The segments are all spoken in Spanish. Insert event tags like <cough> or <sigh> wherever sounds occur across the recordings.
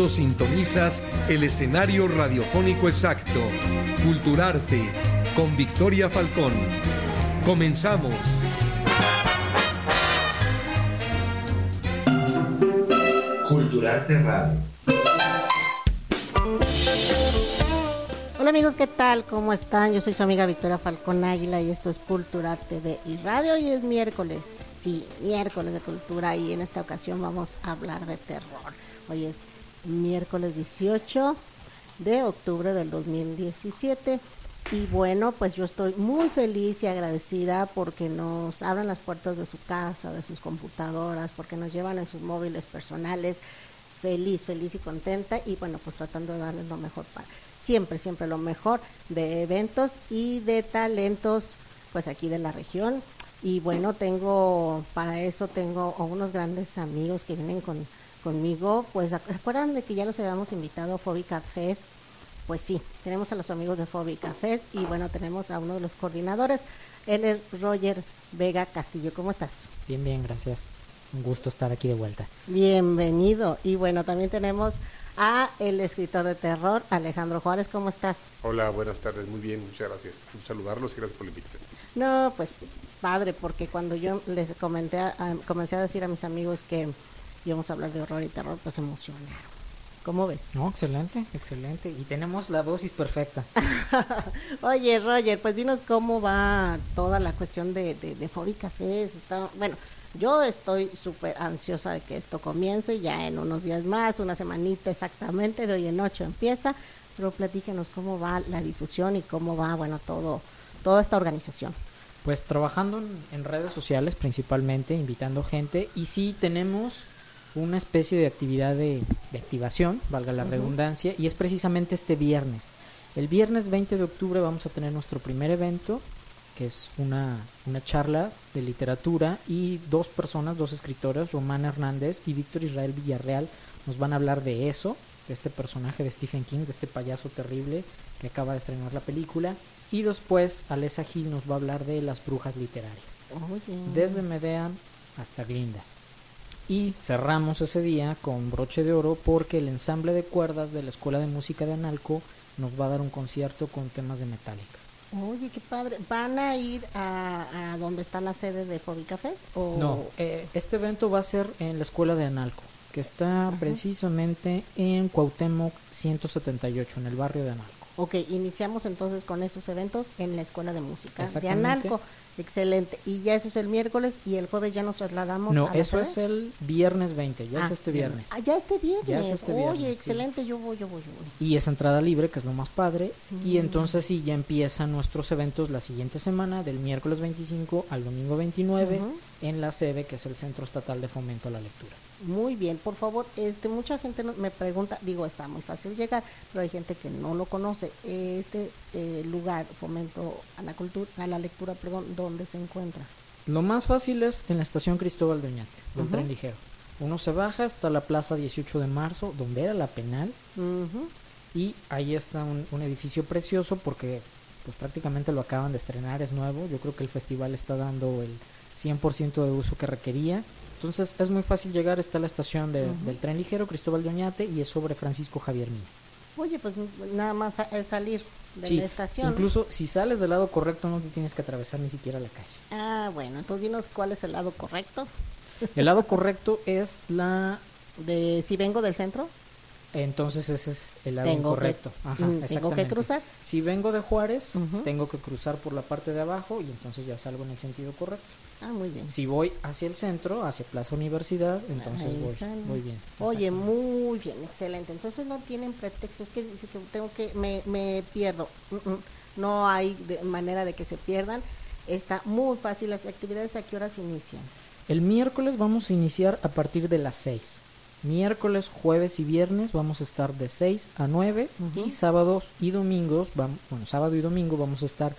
Momento sintonizas el escenario radiofónico exacto, Culturarte, con Victoria Falcón. Comenzamos. Culturarte Radio. Hola amigos, ¿qué tal? ¿Cómo están? Yo soy su amiga Victoria Falcón Águila y esto es Cultura TV y Radio. Hoy es miércoles, sí, miércoles de cultura y en esta ocasión vamos a hablar de terror. Hoy es miércoles 18 de octubre del 2017 y bueno, pues yo estoy muy feliz y agradecida porque nos abran las puertas de su casa, de sus computadoras, porque nos llevan en sus móviles personales. Feliz, feliz y contenta y bueno, pues tratando de darles lo mejor para siempre, siempre lo mejor de eventos y de talentos pues aquí de la región. Y bueno, tengo, para eso tengo unos grandes amigos que vienen con, conmigo. Pues acuerdan de que ya los habíamos invitado a Fóbica Fest. Pues sí, tenemos a los amigos de Fóbica Fest y bueno, tenemos a uno de los coordinadores, es Roger Vega Castillo. ¿Cómo estás? Bien, bien, gracias. Un gusto estar aquí de vuelta. Bienvenido. Y bueno, también tenemos a el escritor de terror, Alejandro Juárez. ¿Cómo estás? Hola, buenas tardes. Muy bien, muchas gracias. Un saludarlos y gracias por la invitación. No, pues padre, porque cuando yo les comenté, a, a- comencé a decir a mis amigos que íbamos a hablar de horror y terror, pues emocionaron. ¿Cómo ves? No, excelente, excelente. Y tenemos la dosis perfecta. <laughs> Oye, Roger, pues dinos cómo va toda la cuestión de, de, de Fóbica Fest. Está, bueno, yo estoy súper ansiosa de que esto comience ya en unos días más, una semanita exactamente, de hoy en ocho empieza. Pero platíquenos cómo va la difusión y cómo va, bueno, todo, toda esta organización. Pues trabajando en, en redes sociales principalmente, invitando gente. Y sí tenemos una especie de actividad de, de activación, valga la redundancia, y es precisamente este viernes. El viernes 20 de octubre vamos a tener nuestro primer evento, que es una, una charla de literatura, y dos personas, dos escritores, Román Hernández y Víctor Israel Villarreal, nos van a hablar de eso, de este personaje de Stephen King, de este payaso terrible que acaba de estrenar la película. Y después Alessa Gil nos va a hablar de las brujas literarias, desde Medea hasta Glinda. Y cerramos ese día con broche de oro porque el ensamble de cuerdas de la Escuela de Música de Analco nos va a dar un concierto con temas de Metallica. Oye, qué padre. ¿Van a ir a, a donde está la sede de Fóbica Fest? O... No, eh, este evento va a ser en la Escuela de Analco, que está precisamente en Cuauhtémoc 178, en el barrio de Analco. Ok, iniciamos entonces con esos eventos en la Escuela de Música de. Analco. Excelente. Y ya eso es el miércoles y el jueves ya nos trasladamos No, a eso es el viernes 20, ya es Ah, este viernes. Ah, ya este viernes. Ya es este Oye, viernes, sí. excelente. Yo voy, yo voy, yo voy. y es entrada libre, que es lo más padre. Sí. Y entonces sí, ya empiezan nuestros eventos la siguiente semana, del miércoles 25 al domingo 29, Ujú. en la sede, que es el Centro Estatal de Fomento a la Lectura. Muy bien, por favor, este mucha gente me pregunta, digo, está muy fácil llegar, pero hay gente que no lo conoce. Este eh, lugar, fomento a la cultura, a la lectura, perdón, ¿dónde se encuentra? Lo más fácil es en la estación Cristóbal de Oñate, Ujú. tren ligero. Uno se baja hasta la plaza 18 de marzo, donde era la penal, Ujú. Y ahí está un, un edificio precioso porque pues prácticamente lo acaban de estrenar, es nuevo. Yo creo que el festival está dando el 100% de uso que requería. Entonces es muy fácil llegar, está la estación de- del tren ligero Cristóbal de Oñate y es sobre Francisco Javier Mina. Oye, pues nada más es salir de Sí, la estación. Incluso si sales del lado correcto no te tienes que atravesar ni siquiera la calle. Ah, bueno, entonces dinos cuál es el lado correcto. El lado correcto es la... De si vengo del centro, Entonces ese es el lado Tengo que- incorrecto. Ajá, mm, tengo que cruzar. Si vengo de Juárez, tengo que cruzar por la parte de abajo y entonces ya salgo en el sentido correcto. Ah, muy bien. Si voy hacia el centro, hacia Plaza Universidad, entonces voy, voy bien. Oye, muy bien, excelente. Entonces no tienen pretexto, es que dice que tengo que, me, me pierdo. Mm, mm. No hay de- manera de que se pierdan. Está muy fácil. Las actividades a qué horas inician. El miércoles vamos a iniciar a partir de las 6. Miércoles, jueves y viernes vamos a estar de 6 a 9 Ujú. y sábados y domingos, bueno, sábado y domingo vamos a estar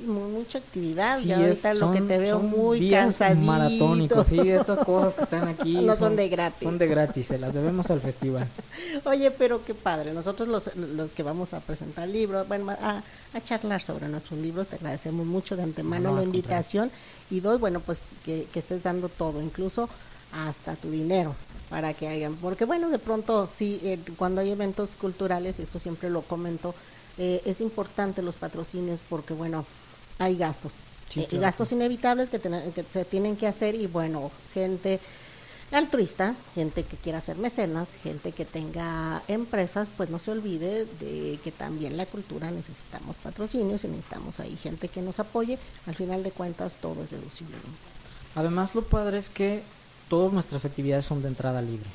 Uy, mu- mucha actividad. Sí, ya es- ahorita lo que te veo muy cansadito. maratónicos, sí, <laughs> estas cosas que están aquí No son de gratis. Son de gratis, se las debemos al festival. <laughs> Oye, pero qué padre. Nosotros los, los que vamos a presentar libros, bueno, a, a charlar sobre nuestros libros, te agradecemos mucho de antemano No, la invitación y doy, bueno, pues que, que estés dando todo, incluso hasta tu dinero para que hagan, porque bueno, de pronto, sí, eh, cuando hay eventos culturales, y esto siempre lo comento, eh, es importante los patrocinios porque bueno, hay gastos, Sí, eh, gastos inevitables que, tena- que se tienen que hacer y bueno, gente altruista, gente que quiera ser mecenas, gente que tenga empresas, pues no se olvide de que también la cultura necesitamos patrocinios y necesitamos ahí gente que nos apoye. Al final de cuentas todo es deducible. Además, lo padre es que todas nuestras actividades son de entrada libre.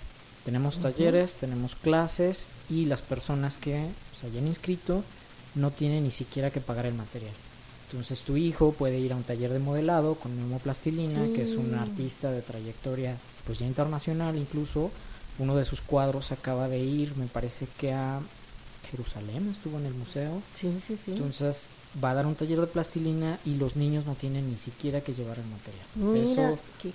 Tenemos talleres, tenemos clases y las personas que se hayan inscrito no tienen ni siquiera que pagar el material. Entonces tu hijo puede ir a un taller de modelado con Memo Plastilina, que es un artista de trayectoria pues ya internacional, incluso uno de sus cuadros acaba de ir, me parece que a Jerusalén estuvo en el museo. Sí, sí, sí. Entonces va a dar un taller de plastilina y los niños no tienen ni siquiera que llevar el material. Mira, Eso qué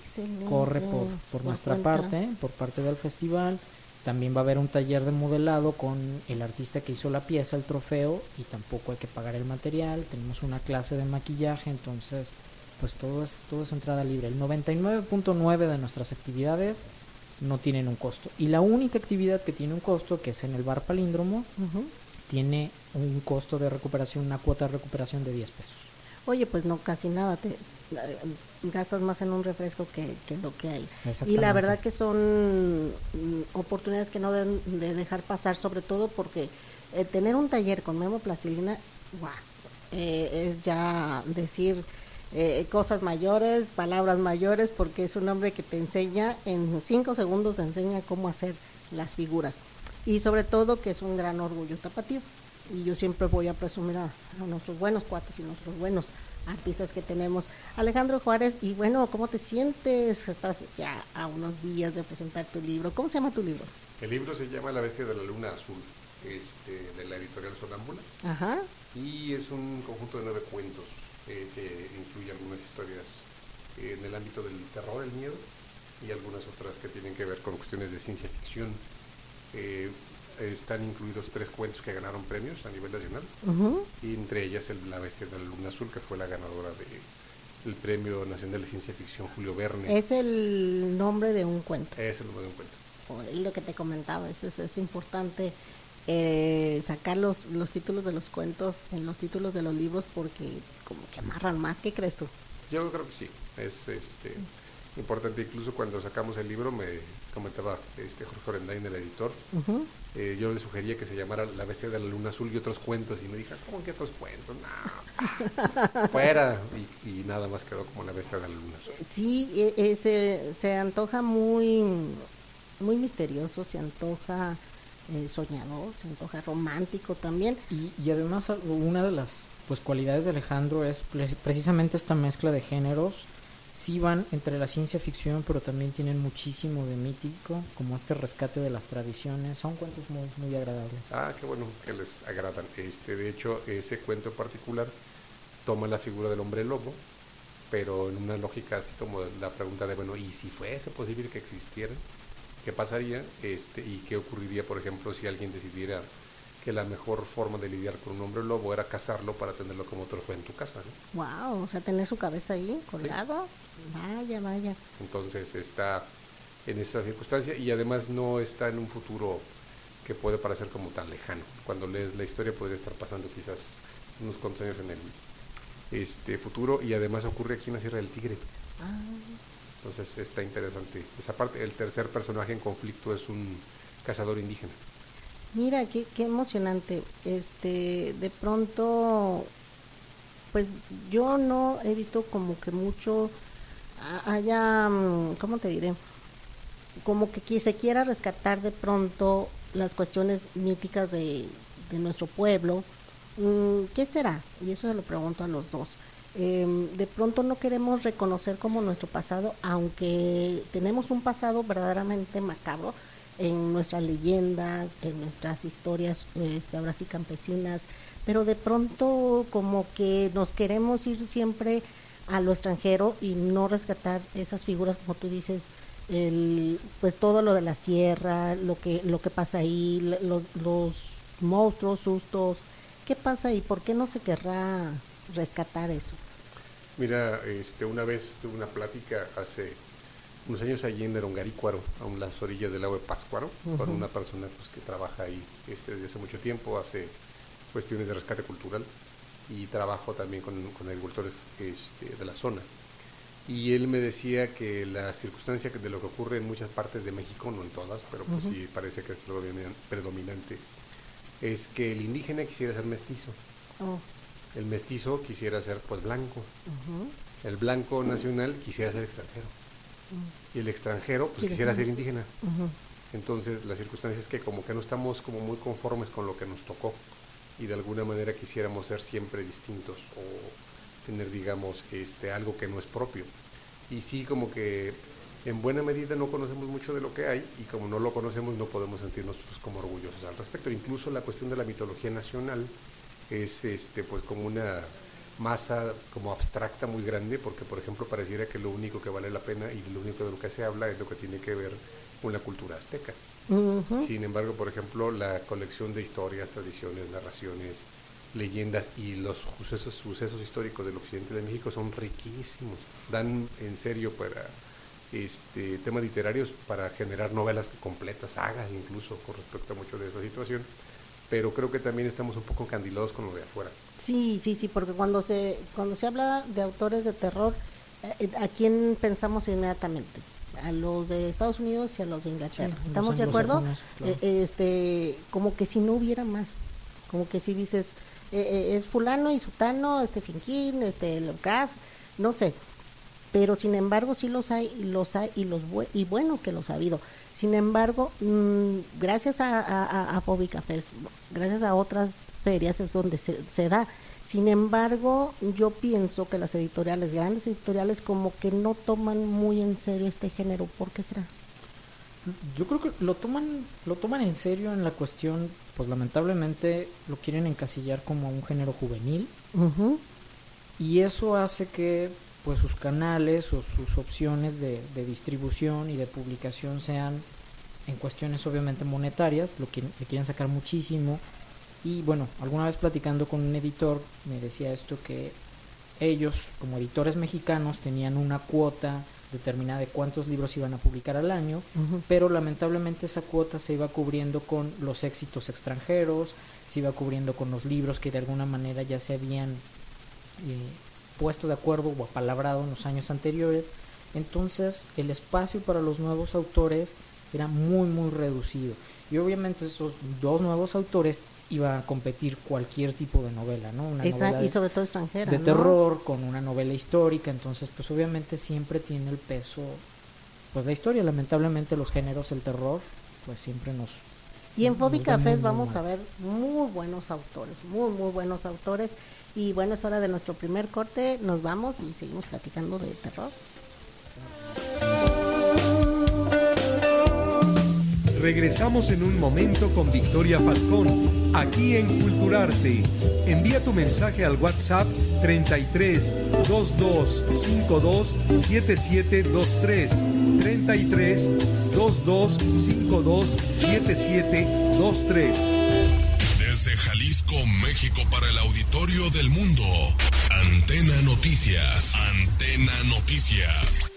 corre por, por nuestra cuenta. parte, por parte del festival. También va a haber un taller de modelado con el artista que hizo la pieza, el trofeo, y tampoco hay que pagar el material. Tenemos una clase de maquillaje, entonces pues todo es, todo es entrada libre. El 99.9 de nuestras actividades no tienen un costo. Y la única actividad que tiene un costo, que es en el bar palíndromo, tiene un costo de recuperación, una cuota de recuperación de 10 pesos. Oye, pues no, casi nada, te eh, gastas más en un refresco que, que lo que hay. Y la verdad que son mm, oportunidades que no deben de dejar pasar, sobre todo porque eh, tener un taller con Memo Plastilina, guau, eh, es ya decir eh, cosas mayores, palabras mayores, porque es un hombre que te enseña, en cinco segundos te enseña cómo hacer las figuras. Y sobre todo que es un gran orgullo tapatío. Y yo siempre voy a presumir a, a nuestros buenos cuates y nuestros buenos artistas que tenemos. Alejandro Juárez, y bueno, ¿cómo te sientes? Estás ya a unos días de presentar tu libro. ¿Cómo se llama tu libro? El libro se llama La Bestia de la Luna Azul, este, de la editorial Sonámbula, Ajá. y es un conjunto de nueve cuentos eh, que incluye algunas historias eh, en el ámbito del terror, el miedo, y algunas otras que tienen que ver con cuestiones de ciencia ficción. Eh, están incluidos tres cuentos que ganaron premios a nivel nacional, Ujú. y entre ellas el La Bestia de la Luna Azul, que fue la ganadora del Premio Nacional de Ciencia Ficción Julio Verne. Es el nombre de un cuento. Es el nombre de un cuento. Lo que te comentaba, eso es, es importante eh, sacar los, los títulos de los cuentos en los títulos de los libros porque como que amarran más. ¿Qué crees tú? Yo creo que sí, es este, importante. Incluso cuando sacamos el libro, me comentaba este Jorge Orendain, el editor, eh, yo le sugería que se llamara La Bestia de la Luna Azul y otros cuentos. Y me dijo, ¿cómo que otros cuentos? No, <laughs> fuera. Y, y nada más quedó como La Bestia de la Luna Azul. Sí, e- e- se, se antoja muy, muy misterioso, se antoja eh, soñador, se antoja romántico también. Y, y además una de las pues cualidades de Alejandro es pre- precisamente esta mezcla de géneros. Sí van entre la ciencia ficción, pero también tienen muchísimo de mítico, como este rescate de las tradiciones. Son cuentos muy, muy agradables. Ah, qué bueno que les agradan. Este, de hecho, ese cuento en particular toma la figura del hombre lobo, pero en una lógica así como la pregunta de, bueno, ¿y si fuese posible que existiera? ¿Qué pasaría? Este, ¿Y qué ocurriría, por ejemplo, si alguien decidiera que la mejor forma de lidiar con un hombre lobo era cazarlo para tenerlo como trofeo en tu casa. ¿no? Wow, o sea, tener su cabeza ahí colgado. Vaya, vaya. Entonces está en esta circunstancia y además no está en un futuro que puede parecer como tan lejano. Cuando lees la historia podría estar pasando quizás unos cuantos años en el este futuro y además ocurre aquí en la Sierra del Tigre. Ah, Entonces está interesante. Esa parte, el tercer personaje en conflicto es un cazador indígena. Mira, qué, qué emocionante. Este, de pronto, pues yo no he visto como que mucho haya, mm, ¿cómo te diré? Como que se quiera rescatar de pronto las cuestiones míticas de, de nuestro pueblo. Mm, ¿Qué será? Y eso se lo pregunto a los dos. Em, de pronto no queremos reconocer como nuestro pasado, aunque tenemos un pasado verdaderamente macabro en nuestras leyendas, en nuestras historias, este, ahora sí campesinas, pero de pronto como que nos queremos ir siempre a lo extranjero y no rescatar esas figuras como tú dices, el, pues todo lo de la sierra, lo que lo que pasa ahí, lo- lo- los monstruos, sustos, ¿qué pasa ahí? ¿Por qué no se querrá rescatar eso? Mira, este, una vez tuve una plática hace unos años allí en Erongarícuaro, a las orillas del lago de Pátzcuaro, con una persona pues, que trabaja ahí este, desde hace mucho tiempo, hace cuestiones de rescate cultural y trabajo también con, con agricultores este, de la zona. Y él me decía que la circunstancia de lo que ocurre en muchas partes de México, no en todas, pero pues sí parece que es predominan- predominante, es que el indígena quisiera ser mestizo, Oh, el mestizo quisiera ser pues blanco, el blanco nacional quisiera ser extranjero. Y el extranjero pues quisiera ser- indígena. Entonces la circunstancia es que como que no estamos como muy conformes con lo que nos tocó y de alguna manera quisiéramos ser siempre distintos o tener digamos este algo que no es propio. Y sí como que en buena medida no conocemos mucho de lo que hay y como no lo conocemos no podemos sentirnos pues, como orgullosos al respecto. Incluso la cuestión de la mitología nacional es este pues como una masa como abstracta muy grande porque por ejemplo pareciera que lo único que vale la pena y lo único de lo que se habla es lo que tiene que ver con la cultura azteca. Sin embargo, por ejemplo, la colección de historias, tradiciones, narraciones, leyendas y los sucesos, sucesos históricos del occidente de México son riquísimos. Dan en serio para este temas literarios para generar novelas completas, sagas incluso con respecto a mucho de esta situación. Pero creo que también estamos un poco encandilados con lo de afuera. Sí, sí, sí, porque cuando se cuando se habla de autores de terror, eh, ¿a quién pensamos inmediatamente? A los de Estados Unidos y a los de Inglaterra. Sí, ¿Estamos de acuerdo? claro. Eh, este, como que si no hubiera más, como que si dices eh, eh, es fulano y sutano, este King, este Lovecraft, no sé, pero sin embargo sí los hay, los hay y los bue- y buenos que los ha habido. Sin embargo, mm, gracias a, a, a- gracias a otras ferias es donde se, se da. Sin embargo, yo pienso que las editoriales, grandes editoriales, como que no toman muy en serio este género. ¿Por qué será? Yo creo que lo toman, lo toman en serio en la cuestión, pues lamentablemente lo quieren encasillar como un género juvenil Ujú, y eso hace que pues sus canales o sus opciones de, de distribución y de publicación sean en cuestiones obviamente monetarias, lo que le quieren sacar muchísimo. Y bueno, alguna vez platicando con un editor me decía esto que ellos como editores mexicanos tenían una cuota determinada de cuántos libros iban a publicar al año pero lamentablemente esa cuota se iba cubriendo con los éxitos extranjeros, se iba cubriendo con los libros que de alguna manera ya se habían eh, puesto de acuerdo o apalabrado en los años anteriores. Entonces el espacio para los nuevos autores era muy muy reducido y obviamente esos dos nuevos autores iba a competir cualquier tipo de novela, ¿no? Una Extra- novela y de- sobre todo extranjera. de ¿no? terror con una novela histórica, entonces pues obviamente siempre tiene el peso pues la historia, lamentablemente los géneros el terror pues siempre nos Y en Fobi Cafés vamos mal. a ver muy buenos autores, muy, muy buenos autores. Y bueno, es hora de nuestro primer corte. Nos vamos y seguimos platicando de terror. Regresamos en un momento con Victoria Falcón, aquí en Culturarte. Envía tu mensaje al WhatsApp 33 22 52 7723. 33 22 52 7723. Desde Desde Jalisco, México, para el auditorio del mundo. Antena Noticias. Antena Noticias.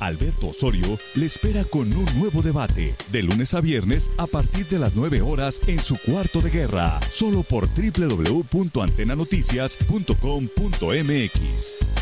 Alberto Osorio le espera con un nuevo debate, de lunes a viernes a partir de las 9 horas en su cuarto de guerra, solo por www.antenanoticias.com.mx.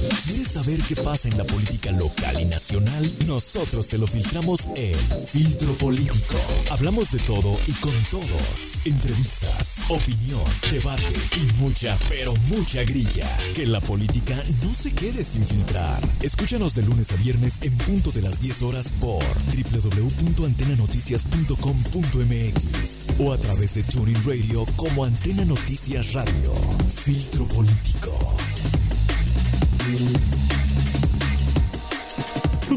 ¿Quieres saber qué pasa en la política local y nacional? Nosotros te lo filtramos en Filtro Político. Hablamos de todo y con todos. Entrevistas, opinión, debate y mucha, pero mucha grilla. Que la política no se quede sin filtrar. Escúchanos de lunes a viernes en punto de las 10 horas por www.antenanoticias.com.mx o a través de Tuning Radio como Antena Noticias Radio. Filtro Político.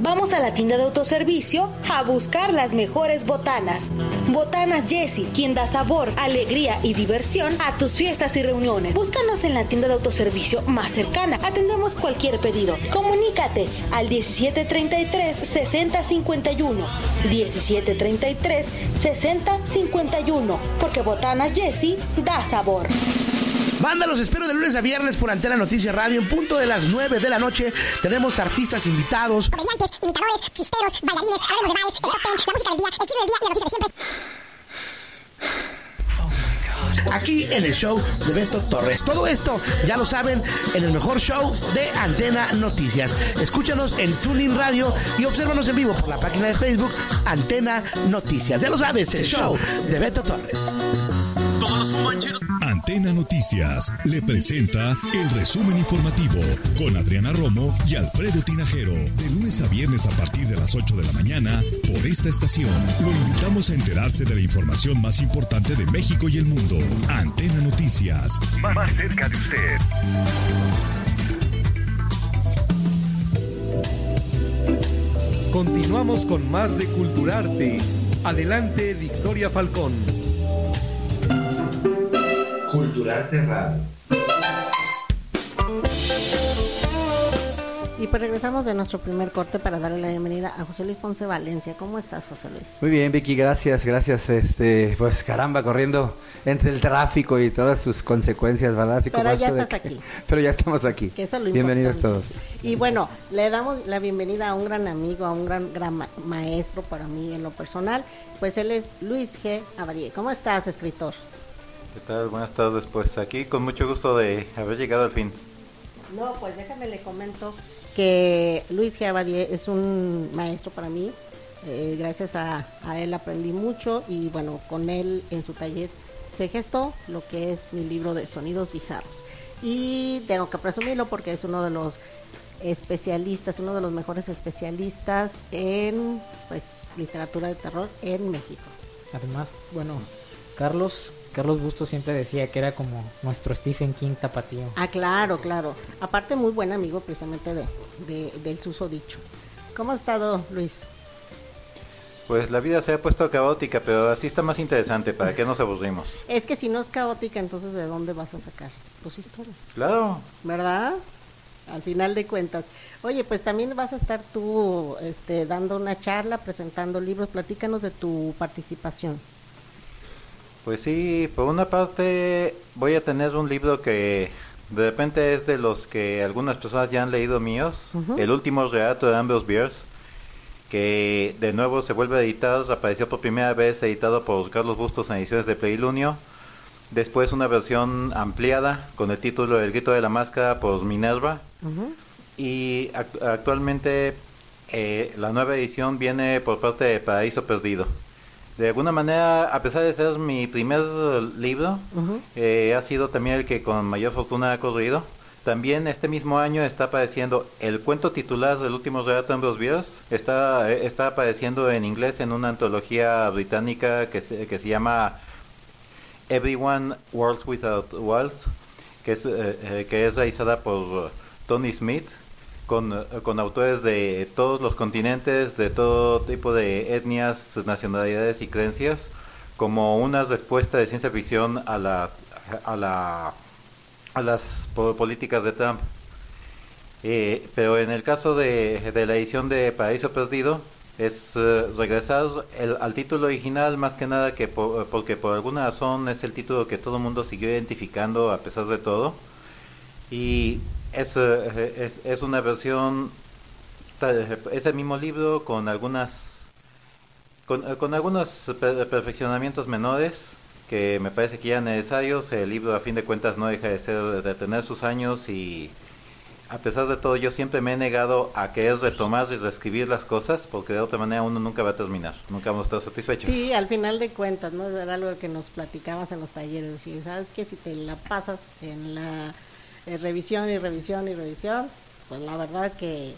Vamos a la tienda de autoservicio a buscar las mejores botanas. Botanas Jessie, quien da sabor, alegría y diversión a tus fiestas y reuniones. Búscanos en la tienda de autoservicio más cercana. Atendemos cualquier pedido. Comunícate al 1733-6051. 1733-6051. Porque Botanas Jessie da sabor. Banda, los espero de lunes a viernes por Antena Noticias Radio en punto de las 9 de la noche. Tenemos artistas invitados. Comediantes, imitadores, chisteros, bailarines, hablemos de bares, el top ten, la música del día, el chisme del día y la noticia de siempre. Aquí en el show de Beto Torres. Todo esto, ya lo saben, en el mejor show de Antena Noticias. Escúchanos en Tuning Radio y obsérvanos en vivo por la página de Facebook Antena Noticias. Ya lo sabes, el show de Beto Torres. Antena Noticias le presenta el resumen informativo con Adriana Romo y Alfredo Tinajero. De lunes a viernes a partir de las 8 de la mañana por esta estación. Lo invitamos a enterarse de la información más importante de México y el mundo. Antena Noticias. Más cerca de usted. Continuamos con más de Culturarte. Adelante, Victoria Falcón. Culturarte Radio. Y pues regresamos de nuestro primer corte para darle la bienvenida a José Luis Ponce Valencia. ¿Cómo estás, José Luis? Muy bien, Vicky, gracias, gracias. Este, pues caramba, corriendo entre el tráfico y todas sus consecuencias, ¿verdad? Así Pero como ya estás que- aquí. <laughs> Pero ya estamos aquí. Que eso es lo Bienvenidos importante. todos. Y bueno, le damos la bienvenida a un gran amigo, a un gran, gran ma- maestro para mí en lo personal. Pues él es Luis G. Avarié. ¿Cómo estás, escritor? ¿Qué tal? Buenas tardes. Pues aquí con mucho gusto de haber llegado al fin. No, pues déjame le comento que Luis G. Abadie es un maestro para mí. Eh, gracias a, a él aprendí mucho y bueno, con él en su taller se gestó lo que es mi libro de sonidos bizarros. Y tengo que presumirlo porque es uno de los especialistas, uno de los mejores especialistas en pues literatura de terror en México. Además, bueno, Carlos, Carlos Busto siempre decía que era como nuestro Stephen King tapatío. Ah, claro, claro. Aparte muy buen amigo precisamente de, de- del susodicho. ¿Cómo has estado, Luis? Pues la vida se ha puesto caótica, pero así está más interesante. ¿Para qué nos aburrimos? <laughs> Es que si no es caótica, entonces ¿de dónde vas a sacar tus historias? Claro. ¿Verdad? Al final de cuentas. Oye, pues también vas a estar tú este, dando una charla, presentando libros. Platícanos de tu participación. Pues sí, por una parte voy a tener un libro que de repente es de los que algunas personas ya han leído míos. El último relato de Ambrose Bierce, que de nuevo se vuelve a editar. Apareció por primera vez editado por Carlos Bustos en ediciones de Pleilunio. Después una versión ampliada con el título El grito de la máscara por Minerva. Y ac- actualmente eh, la nueva edición viene por parte de Paraíso Perdido. De alguna manera, a pesar de ser mi primer eh, libro, eh, ha sido también el que con mayor fortuna ha corrido. También este mismo año está apareciendo el cuento titular del último relato de Ambrose Bierce. Está, eh, está apareciendo en inglés en una antología británica que se, que se llama Everyone Worlds Without Walls, que es, eh, que es realizada por Tony Smith, con, autores de todos los continentes, de todo tipo de etnias, nacionalidades y creencias, como una respuesta de ciencia ficción a la a la a las po- políticas de Trump. Eh, pero en el caso de, de la edición de Paraíso Perdido es eh, regresar el- al título original más que nada que por- porque por alguna razón es el título que todo el mundo siguió identificando a pesar de todo y es, eh, es, es una versión es el mismo libro con algunas con, eh, con algunos per- perfeccionamientos menores que me parece que ya necesarios el libro a fin de cuentas no deja de ser de tener sus años y a pesar de todo yo siempre me he negado a querer retomar y reescribir las cosas porque de otra manera uno nunca va a terminar nunca vamos a estar satisfechos Sí, al final de cuentas, ¿no? Era algo que nos platicabas en los talleres. Y sabes que si te la pasas en la eh, revisión y revisión y revisión, pues la verdad que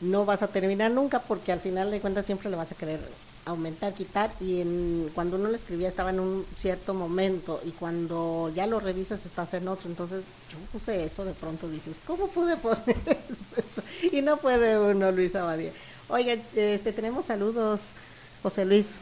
no vas a terminar nunca porque al final de cuentas siempre le vas a querer aumentar, quitar y en, cuando uno lo escribía estaba en un cierto momento y cuando ya lo revisas estás en otro, entonces yo puse eso, de pronto dices, ¿cómo pude poner <laughs> eso? Y no puede uno, Luis Abadía. Oiga, este, tenemos saludos, José Luis.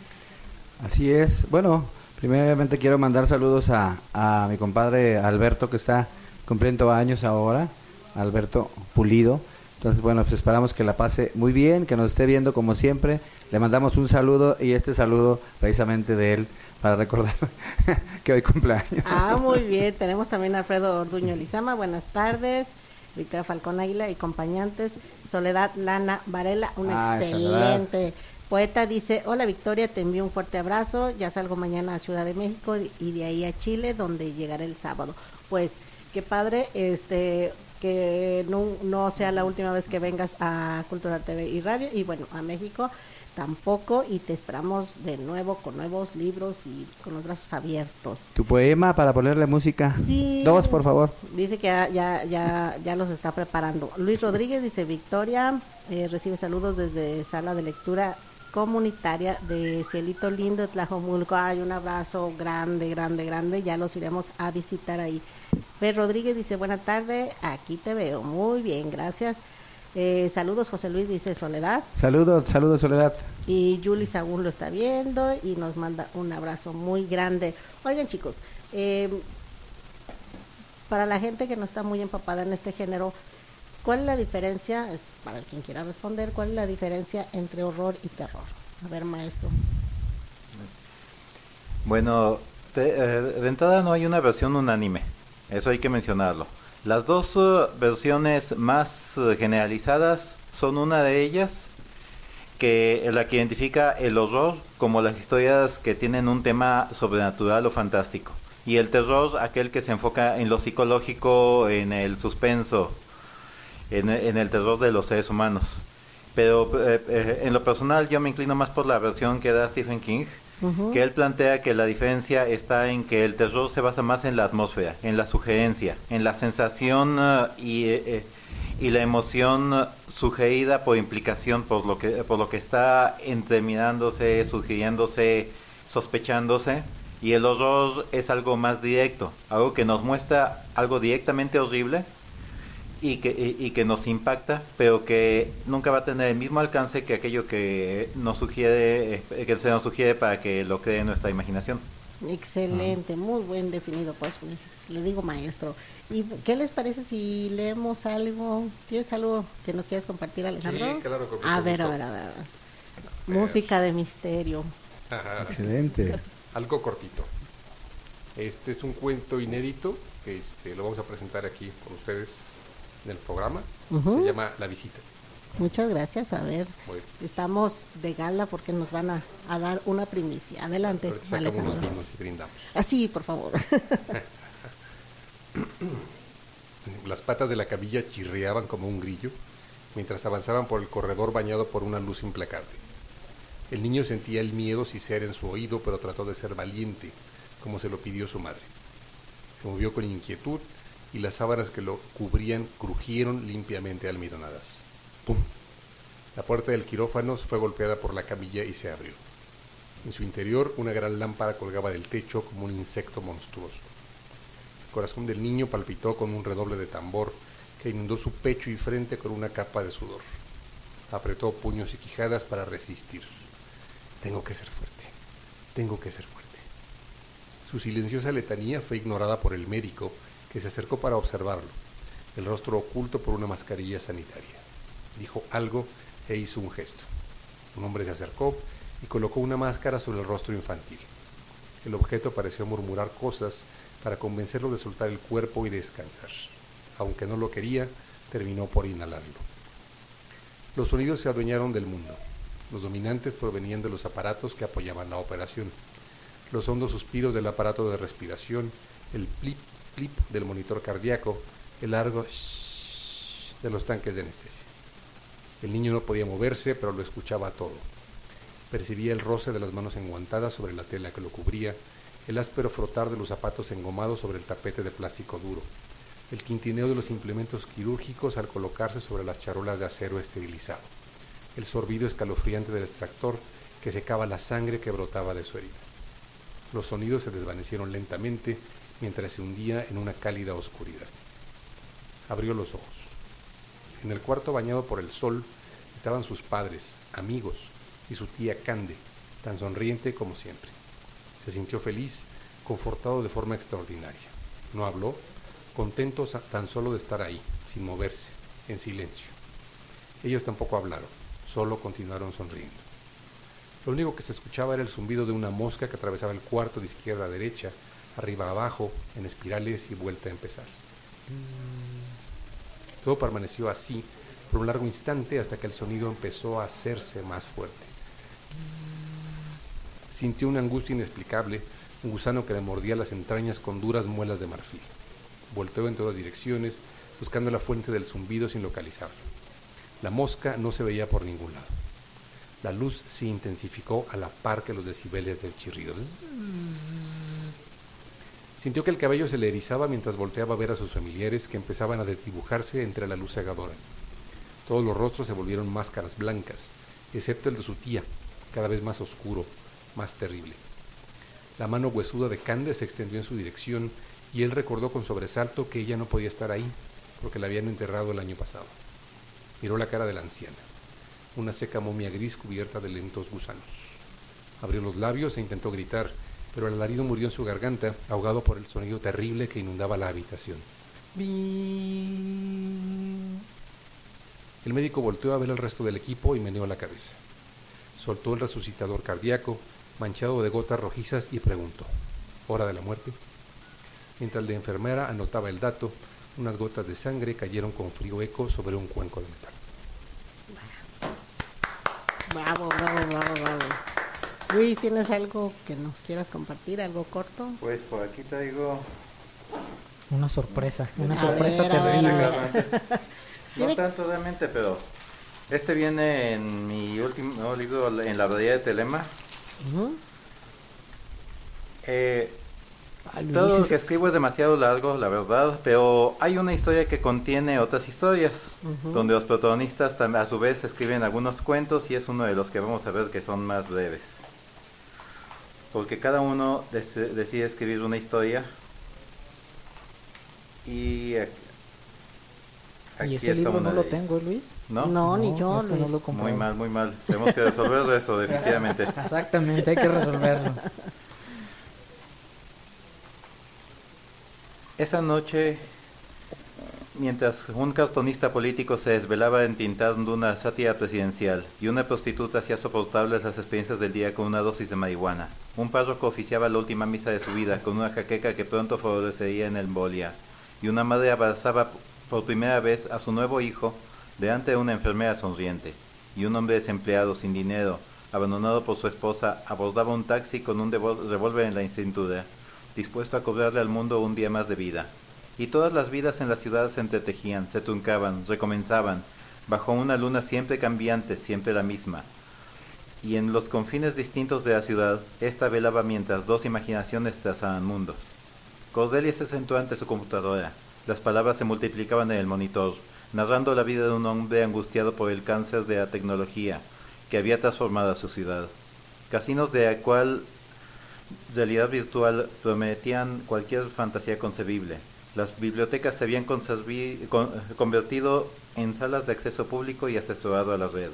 Así es. Bueno, primeramente quiero mandar saludos a, a mi compadre Alberto que está cumpliendo años ahora, Alberto Pulido. Entonces, bueno, pues esperamos que la pase muy bien, que nos esté viendo como siempre. Le mandamos un saludo y este saludo precisamente de él para recordar <laughs> que hoy cumpleaños. Ah, muy <laughs> bien. Tenemos también a Alfredo Orduño Lizama. Buenas tardes. Victoria Falcón Águila y acompañantes. Soledad Lana Varela, un Ay, excelente poeta. Dice, hola Victoria, te envío un fuerte abrazo. Ya salgo mañana a Ciudad de México y de ahí a Chile, donde llegaré el sábado. Pues, qué padre, este que no, no sea la última vez que vengas a Cultural TV y Radio y bueno, a México tampoco y te esperamos de nuevo con nuevos libros y con los brazos abiertos. Tu poema para ponerle música. Sí. Dos, por favor. Dice que ya, ya, ya, ya los está preparando. Luis Rodríguez dice, Victoria, eh, recibe saludos desde sala de lectura comunitaria de Cielito Lindo, de Tlajomulco. Hay un abrazo grande, grande, grande. Ya los iremos a visitar ahí. Fer Rodríguez dice, buena tarde, aquí te veo. Muy bien, gracias. Eh, saludos, José Luis, dice Soledad. Saludos, saludos Soledad. Y Julie Sagún lo está viendo y nos manda un abrazo muy grande. Oigan chicos, eh, para la gente que no está muy empapada en este género, ¿cuál es la diferencia? Es para el quien quiera responder, ¿cuál es la diferencia entre horror y terror? A ver, maestro. Bueno, te- eh, de entrada no hay una versión unánime, eso hay que mencionarlo. Las dos eh, versiones más eh, generalizadas son una de ellas que la que identifica el horror como las historias que tienen un tema sobrenatural o fantástico y el terror aquel que se enfoca en lo psicológico, en el suspenso, en, el terror de los seres humanos. Pero eh, eh, en lo personal yo me inclino más por la versión que da Stephen King, Que él plantea que la diferencia está en que el terror se basa más en la atmósfera, en la sugerencia, en la sensación eh, y, eh, eh, y la emoción sugerida por implicación, por lo que, por lo que está entremirándose, sugiriéndose, sospechándose. Y el horror es algo más directo, algo que nos muestra algo directamente horrible y que, y, y que nos impacta, pero que nunca va a tener el mismo alcance que aquello que nos sugiere, eh, que se nos sugiere para que lo cree nuestra imaginación. Excelente, muy buen definido, pues le, le digo maestro. ¿Y qué les parece si leemos algo? ¿Tienes algo que nos quieras compartir, Alejandro? Sí, claro, con a ver, a ver, a ver, a ver. Música de misterio. Ajá. Excelente. Algo cortito. Este es un cuento inédito que este, lo vamos a presentar aquí con ustedes en el programa. Se llama La Visita. Muchas gracias. A ver, Bueno. estamos de gala porque nos van a, a dar una primicia. Adelante, sacamos unos Alejandro. vinos y brindamos. Así, por favor. <laughs> Las patas de la cabilla chirriaban como un grillo mientras avanzaban por el corredor bañado por una luz implacable. El niño sentía el miedo sisear en su oído, pero trató de ser valiente, como se lo pidió su madre. Se movió con inquietud y las sábanas que lo cubrían crujieron limpiamente almidonadas. ¡Pum! La puerta del quirófano fue golpeada por la camilla y se abrió. En su interior una gran lámpara colgaba del techo como un insecto monstruoso. El corazón del niño palpitó con un redoble de tambor que inundó su pecho y frente con una capa de sudor. Apretó puños y quijadas para resistir. Tengo que ser fuerte. Tengo que ser fuerte. Su silenciosa letanía fue ignorada por el médico, que se acercó para observarlo, el rostro oculto por una mascarilla sanitaria. Dijo algo e hizo un gesto. Un hombre se acercó y colocó una máscara sobre el rostro infantil. El objeto pareció murmurar cosas para convencerlo de soltar el cuerpo y descansar. Aunque no lo quería, terminó por inhalarlo. Los sonidos se adueñaron del mundo. Los dominantes provenían de los aparatos que apoyaban la operación. Los hondos suspiros del aparato de respiración, el plip plip del monitor cardíaco, el largo shhh de los tanques de anestesia. El niño no podía moverse, pero lo escuchaba todo. Percibía el roce de las manos enguantadas sobre la tela que lo cubría, el áspero frotar de los zapatos engomados sobre el tapete de plástico duro, el quintineo de los implementos quirúrgicos al colocarse sobre las charolas de acero esterilizado, el sorbido escalofriante del extractor que secaba la sangre que brotaba de su herida. Los sonidos se desvanecieron lentamente mientras se hundía en una cálida oscuridad. Abrió los ojos. En el cuarto bañado por el sol estaban sus padres, amigos y su tía Cande, tan sonriente como siempre. Se sintió feliz, confortado de forma extraordinaria. No habló, contento tan solo de estar ahí, sin moverse, en silencio. Ellos tampoco hablaron, solo continuaron sonriendo. Lo único que se escuchaba era el zumbido de una mosca que atravesaba el cuarto de izquierda a derecha, arriba abajo, en espirales y vuelta a empezar. Todo permaneció así por un largo instante hasta que el sonido empezó a hacerse más fuerte. Sintió una angustia inexplicable, un gusano que le mordía las entrañas con duras muelas de marfil. Volteó en todas direcciones, buscando la fuente del zumbido sin localizarlo. La mosca no se veía por ningún lado. La luz se intensificó a la par que los decibeles del chirrido. Sintió que el cabello se le erizaba mientras volteaba a ver a sus familiares que empezaban a desdibujarse entre la luz cegadora. Todos los rostros se volvieron máscaras blancas, excepto el de su tía, cada vez más oscuro, más terrible. La mano huesuda de Cande se extendió en su dirección y él recordó con sobresalto que ella no podía estar ahí, porque la habían enterrado el año pasado. Miró la cara de la anciana, una seca momia gris cubierta de lentos gusanos. Abrió los labios e intentó gritar, pero el alarido murió en su garganta, ahogado por el sonido terrible que inundaba la habitación. El médico volteó a ver el resto del equipo y meneó la cabeza. Soltó el resucitador cardíaco, manchado de gotas rojizas, y preguntó, ¿hora de la muerte? Mientras la enfermera anotaba el dato, unas gotas de sangre cayeron con frío eco sobre un cuenco de metal. Bravo, bravo, bravo, bravo. Luis, ¿tienes algo que nos quieras compartir? ¿Algo corto? Pues por aquí traigo Una sorpresa, una A sorpresa ver, a ver, terrible. a ver. No tanto <laughs> realmente, pero este viene en mi último libro, en la abadía de Telema. Eh, Ah, Luis, todo lo que escribo es demasiado largo, la verdad, pero hay una historia que contiene otras historias, donde los protagonistas a su vez escriben algunos cuentos y es uno de los que vamos a ver que son más breves. Porque cada uno dec- decide escribir una historia y Y aquí ese está libro una no lo ellas. tengo, Luis. ¿No? No, ni yo, ese no Luis. lo compré. Muy mal, muy mal. Tenemos que resolver eso <laughs> definitivamente. Exactamente, hay que resolverlo. Esa noche, mientras un cartonista político se desvelaba entintando una sátira presidencial y una prostituta hacía soportables las experiencias del día con una dosis de marihuana, un párroco oficiaba la última misa de su vida con una jaqueca que pronto florecería en embolia, y una madre abrazaba por primera vez a su nuevo hijo delante de una enfermera sonriente, y un hombre desempleado sin dinero, abandonado por su esposa, abordaba un taxi con un revólver en la cintura dispuesto a cobrarle al mundo un día más de vida. Y todas las vidas en la ciudad se entretejían, se truncaban, recomenzaban, bajo una luna siempre cambiante, siempre la misma. Y en los confines distintos de la ciudad, ésta velaba mientras dos imaginaciones trazaban mundos. Cordelia se sentó ante su computadora. Las palabras se multiplicaban en el monitor, narrando la vida de un hombre angustiado por el cáncer de la tecnología que había transformado a su ciudad. Casinos de la cual realidad virtual prometían cualquier fantasía concebible. Las bibliotecas se habían convertido en salas de acceso público y asesorado a la red.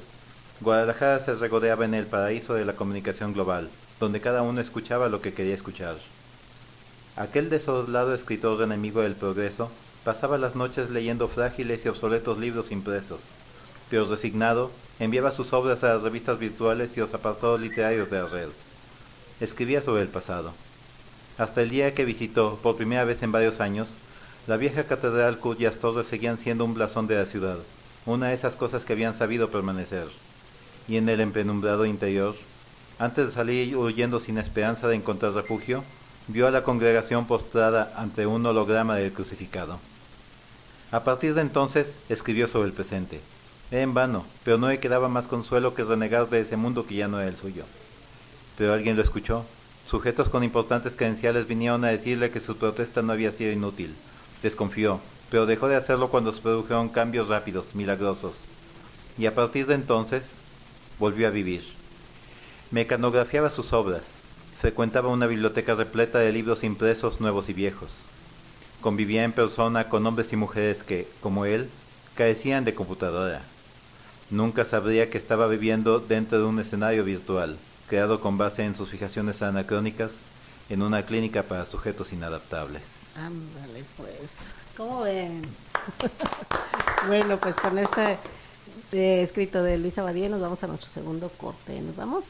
Guadalajara se regodeaba en el paraíso de la comunicación global, donde cada uno escuchaba lo que quería escuchar. Aquel desolado escritor enemigo del progreso pasaba las noches leyendo frágiles y obsoletos libros impresos, pero resignado enviaba sus obras a las revistas virtuales y los apartados literarios de la red. Escribía sobre el pasado. Hasta el día que visitó, por primera vez en varios años, la vieja catedral cuyas torres seguían siendo un blasón de la ciudad, una de esas cosas que habían sabido permanecer. Y en el empenumbrado interior, antes de salir huyendo sin esperanza de encontrar refugio, vio a la congregación postrada ante un holograma del crucificado. A partir de entonces escribió sobre el presente. Era en vano, pero no le quedaba más consuelo que renegar de ese mundo que ya no era el suyo. Pero alguien lo escuchó. Sujetos con importantes credenciales vinieron a decirle que su protesta no había sido inútil. Desconfió, pero dejó de hacerlo cuando se produjeron cambios rápidos, milagrosos. Y a partir de entonces volvió a vivir. Mecanografiaba sus obras, frecuentaba una biblioteca repleta de libros impresos nuevos y viejos. Convivía en persona con hombres y mujeres que, como él, carecían de computadora. Nunca sabría que estaba viviendo dentro de un escenario virtual, creado con base en sus fijaciones anacrónicas en una clínica para sujetos inadaptables. Ándale, pues. ¿Cómo ven? <laughs> bueno, pues con este eh, escrito de Luis Abadía nos vamos a nuestro segundo corte. ¿Nos vamos?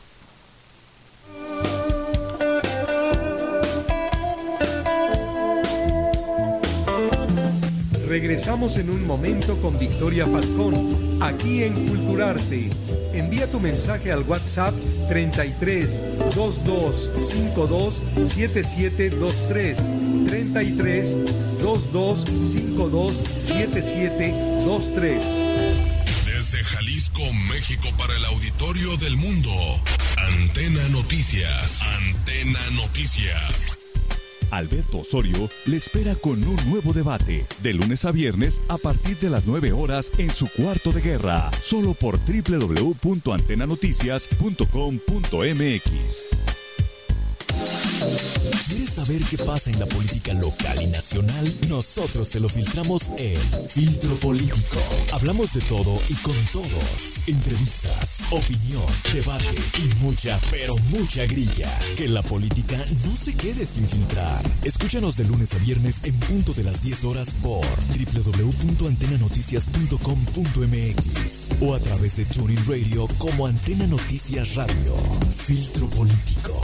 Regresamos en un momento con Victoria Falcón, aquí en Culturarte. Envía tu mensaje al WhatsApp 33 22 52 7723. 33 22 52 7723. Desde Jalisco, México, para el auditorio del mundo. Antena Noticias. Antena Noticias. Alberto Osorio le espera con un nuevo debate, de lunes a viernes a partir de las 9 horas en su cuarto de guerra, solo por www.antenanoticias.com.mx. ¿Quieres saber qué pasa en la política local y nacional? Nosotros te lo filtramos en Filtro Político. Hablamos de todo y con todos. Entrevistas, opinión, debate y mucha, pero mucha grilla. Que la política no se quede sin filtrar. Escúchanos de lunes a viernes en punto de las 10 horas por www.antenanoticias.com.mx o a través de Tuning Radio como Antena Noticias Radio. Filtro Político.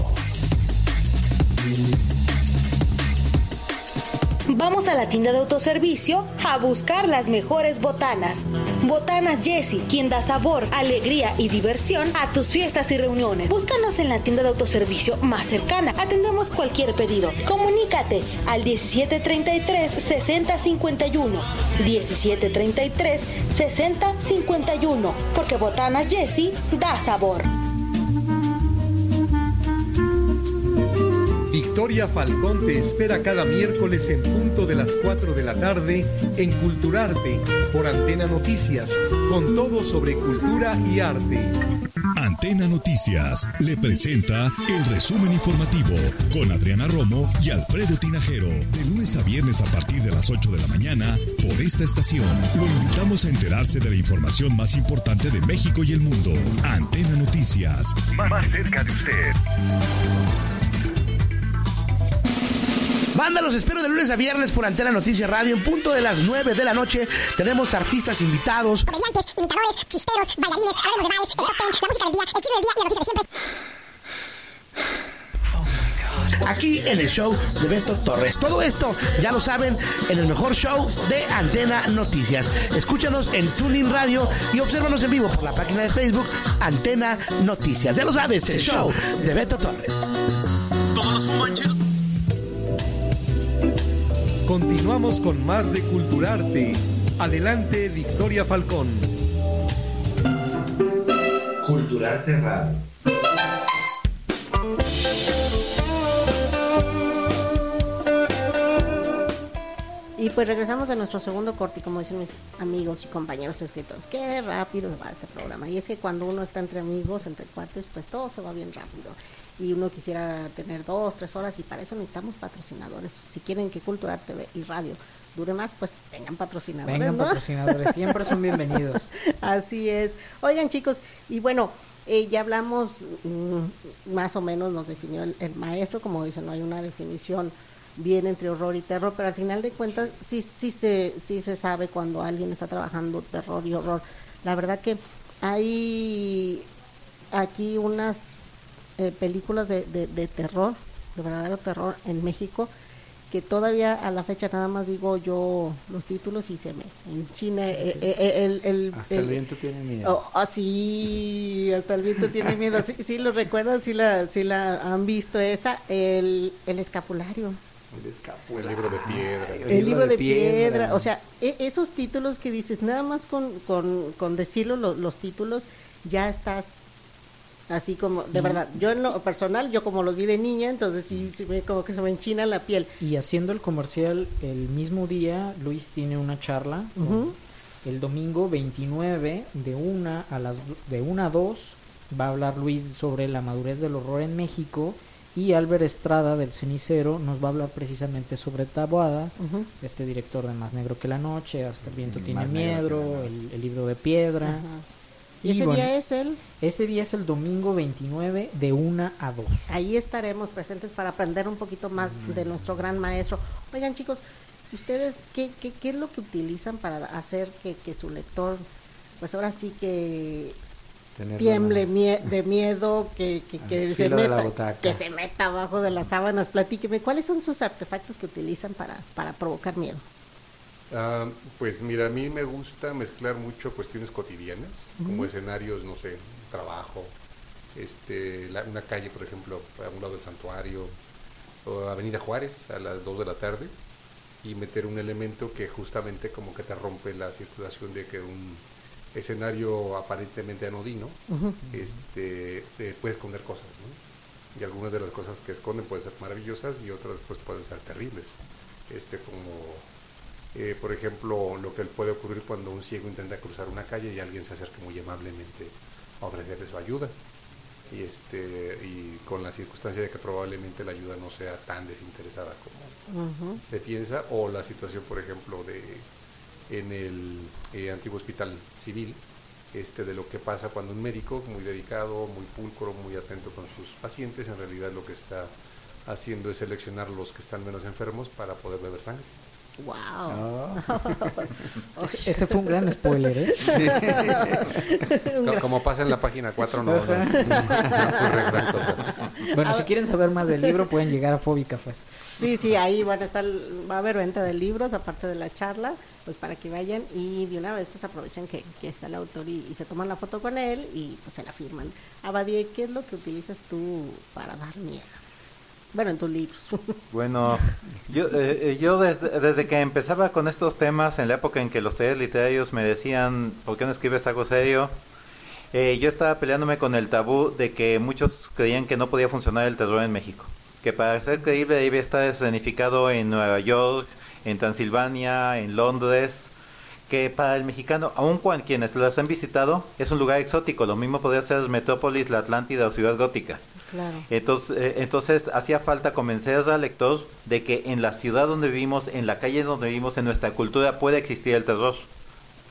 Vamos a la tienda de autoservicio a buscar las mejores botanas. Botanas Jessie, quien da sabor, alegría y diversión a tus fiestas y reuniones. Búscanos en la tienda de autoservicio más cercana. Atendemos cualquier pedido. Comunícate al 1733-6051. 1733-6051. Porque Botanas Jessie da sabor. Victoria Falcón te espera cada miércoles en punto de las 4 de la tarde en Culturarte por Antena Noticias, con todo sobre cultura y arte. Antena Noticias le presenta el resumen informativo con Adriana Romo y Alfredo Tinajero. De lunes a viernes a partir de las 8 de la mañana por esta estación. Lo invitamos a enterarse de la información más importante de México y el mundo. Antena Noticias. Más cerca de usted. Banda, los espero de lunes a viernes por Antena Noticias Radio. En punto de las 9 de la noche tenemos artistas invitados. Comediantes, imitadores, chisteros, bailarines, hablemos de bares, el top ten, la música del día, el chisme del día y la noticia de siempre. Aquí en el show de Beto Torres. Todo esto, ya lo saben, en el mejor show de Antena Noticias. Escúchanos en Tuning Radio y obsérvanos en vivo por la página de Facebook Antena Noticias. Ya lo sabes, el show de Beto Torres. Continuamos con más de Culturarte. Adelante, Victoria Falcón. Culturarte Radio. Y pues regresamos a nuestro segundo corte, y como dicen mis amigos y compañeros escritores, qué rápido va este programa. Y es que cuando uno está entre amigos, entre cuates, pues todo se va bien rápido. Y uno quisiera tener dos, tres horas y para eso necesitamos patrocinadores. Si quieren que Cultura TV y Radio dure más, pues vengan patrocinadores. Vengan ¿no? patrocinadores, siempre son bienvenidos. <laughs> Así es. Oigan chicos, y bueno, eh, ya hablamos, mm, más o menos nos definió el, el maestro, como dicen, no hay una definición bien entre horror y terror, pero al final de cuentas sí, sí, se, sí se sabe cuando alguien está trabajando terror y horror. La verdad que hay aquí unas eh, películas de, de, de terror, de verdadero terror en México, que todavía a la fecha nada más digo yo los títulos y se me enchina eh, eh, eh, el, el, Hasta el viento tiene miedo. Oh, ah, sí, hasta el viento tiene miedo. Sí, sí lo recuerdan, sí la, sí la han visto esa, el, el escapulario. El escapulario. El libro de piedra. El, libro, de, piedra. O sea, e- esos títulos que dices, nada más con, con, con decirlo lo- los títulos, ya estás así como, de Y- verdad, yo en lo personal, yo como los vi de niña, entonces sí, sí me, como que se me enchina la piel. Y haciendo el comercial el mismo día, Luis tiene una charla. El domingo 29 de una a las de una a 2 va a hablar Luis sobre la madurez del horror en México y Albert Estrada del Cenicero nos va a hablar precisamente sobre Taboada, este director de Más negro que la noche, Hasta el viento Mm, tiene Más miedo, el, el libro de piedra. Y ese bueno, día es el, ese día es el domingo 29 de una a 2. ahí estaremos presentes para aprender un poquito más de nuestro gran maestro. Oigan chicos, ¿ustedes qué, qué, qué es lo que utilizan para hacer que, que su lector, pues ahora sí que tiemble mie- de miedo, que, que, que se meta, que se meta abajo de las sábanas. Platíqueme, ¿cuáles son sus artefactos que utilizan para, para provocar miedo? Ah, pues mira, a mí me gusta mezclar mucho cuestiones cotidianas, como escenarios, no sé, trabajo, este, la- una calle, por ejemplo, a un lado del santuario, o Avenida Juárez a las 2 de la tarde, y meter un elemento que justamente como que te rompe la circulación de que un escenario aparentemente anodino este, eh, puede esconder cosas, ¿no? Y algunas de las cosas que esconden pueden ser maravillosas y otras pues pueden ser terribles. Este, como eh, por ejemplo, lo que puede ocurrir cuando un ciego intenta cruzar una calle y alguien se acerca muy amablemente a ofrecerle su ayuda. Y, este, y con la circunstancia de que probablemente la ayuda no sea tan desinteresada como se piensa, o la situación, por ejemplo, de en el eh, antiguo hospital civil, este, de lo que pasa cuando un médico muy dedicado, muy pulcro, muy atento con sus pacientes, en realidad lo que está haciendo es seleccionar los que están menos enfermos para poder beber sangre. ¡Wow! Ah. <laughs> Ese, ese fue un gran spoiler, ¿eh? Co- Como pasa en la página 4, no, no. Bueno, si quieren saber más del libro, pueden llegar a Fóbica Fest. Sí, sí, ahí van a estar, va a haber venta de libros, aparte de la charla, pues para que vayan y de una vez pues aprovechen que, que está el autor y, y se toman la foto con él y pues se la firman. Abadie, ¿qué es lo que utilizas tú para dar miedo? Bueno, en tus libros. <laughs> Bueno, yo, eh, eh, yo desde, desde que empezaba con estos temas, en la época en que los talleres literarios me decían, ¿por qué no escribes algo serio? Eh, yo estaba peleándome con el tabú de que muchos creían que no podía funcionar el terror en México. Que para ser creíble debía estar escenificado en Nueva York, en Transilvania, en Londres. Que para el mexicano, aun cuando quienes las han visitado, es un lugar exótico. Lo mismo podría ser Metrópolis, la Atlántida o Ciudad Gótica. Eh, entonces hacía falta convencer al lector de que en la ciudad donde vivimos, en la calle donde vivimos, en nuestra cultura puede existir el terror.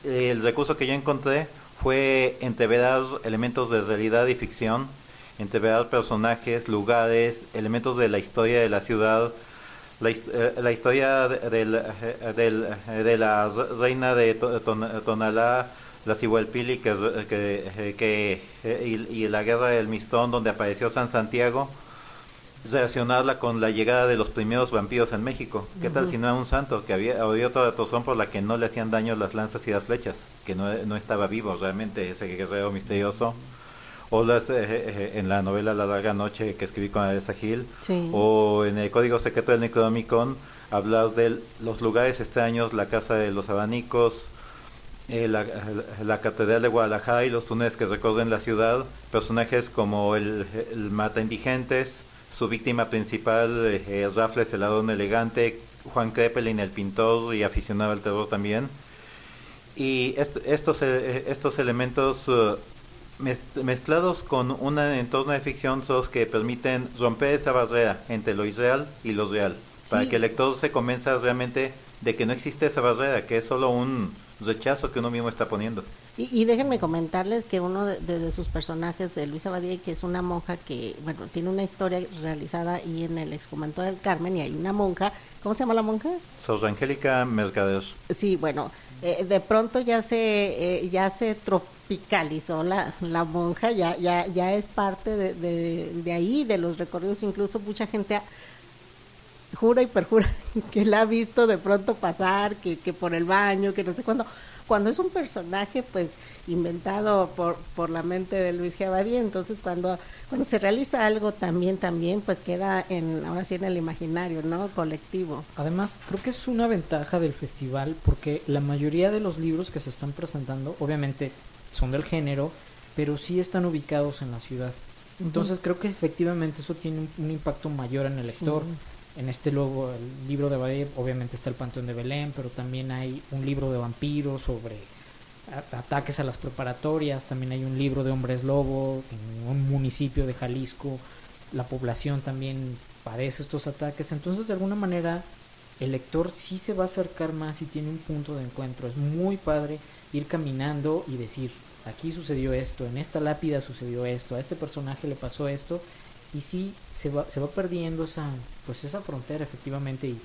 Eh, El recurso que yo encontré fue entreverar elementos de realidad y ficción, entreverar personajes, lugares, elementos de la historia de la ciudad, la, eh, la historia de, de la re- reina de To- Ton- Tonalá, la Cihuelpili, que, que, eh, que, eh, y, y la guerra del Mistón, donde apareció San Santiago, relacionarla con la llegada de los primeros vampiros en México. ¿Qué tal si no era un santo? Que había, había otra razón por la que no le hacían daño las lanzas y las flechas, que no, no estaba vivo realmente ese guerrero misterioso. O las, eh, eh, en la novela La larga noche que escribí con Adesa Gil, Sí. o en el Código Secreto del Necronomicon, hablar de los lugares extraños, la Casa de los Abanicos, eh, la, la Catedral de Guadalajara y los túneles que recorren la ciudad, personajes como el, el Mata Indigentes, su víctima principal, eh, Raffles, el ladrón elegante, Juan Krepelin, el pintor y aficionado al terror también. Y est- estos, eh, estos elementos eh, mez- mezclados con un entorno de ficción son los que permiten romper esa barrera entre lo irreal y lo real, para que el lector se convenza realmente de que no existe esa barrera, que es solo un rechazo que uno mismo está poniendo. Y, y déjenme comentarles que uno de, de- de sus personajes de Luisa Badía, que es una monja que, bueno, tiene una historia realizada ahí en el exconvento del Carmen y hay una monja, ¿cómo se llama la monja? Sor Angélica Mercader. Sí, bueno, eh, de pronto ya se eh, ya se tropicalizó la, la monja, ya ya ya es parte de, de, de ahí, de los recorridos, incluso mucha gente ha- jura y perjura <laughs> que la ha visto de pronto pasar, que, que por el baño, que no sé cuándo. Cuando es un personaje, pues, inventado por, por la mente de Luis G. Abadía, entonces cuando, cuando se realiza algo también, también, pues queda en, ahora sí en el imaginario, ¿no? Colectivo. Además, creo que es una ventaja del festival porque la mayoría de los libros que se están presentando, obviamente, son del género, pero sí están ubicados en la ciudad. Entonces creo que efectivamente eso tiene un, un impacto mayor en el Sí. En este luego, el libro de Badir, obviamente está el Panteón de Belén, pero también hay un libro de vampiros sobre ataques a las preparatorias, también hay un libro de hombres lobo en un municipio de Jalisco, la población también padece estos ataques, entonces de alguna manera el lector sí se va a acercar más y tiene un punto de encuentro, es muy padre ir caminando y decir, aquí sucedió esto, en esta lápida sucedió esto, a este personaje le pasó esto, y sí se va, se va perdiendo esa, pues esa frontera efectivamente y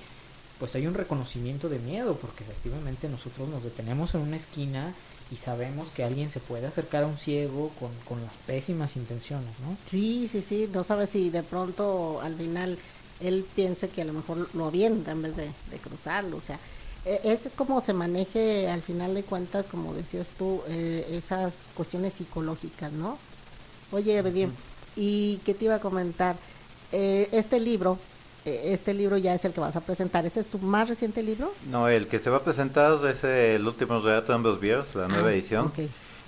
pues hay un reconocimiento de miedo porque efectivamente nosotros nos detenemos en una esquina y sabemos que alguien se puede acercar a un ciego con, con las pésimas intenciones, ¿no? Sí, sí, sí, no sabes si de pronto al final él piense que a lo mejor lo avienta en vez de, de cruzarlo, o sea, e- es como se maneje al final de cuentas, como decías tú, eh, esas cuestiones psicológicas, ¿no? Oye, Evedín, ¿y qué te iba a comentar? Eh, este libro, eh, este libro ya es el que vas a presentar, ¿este es tu más reciente libro? No, el que se va a presentar es el último relato de ambos Beers, la nueva Ah, edición.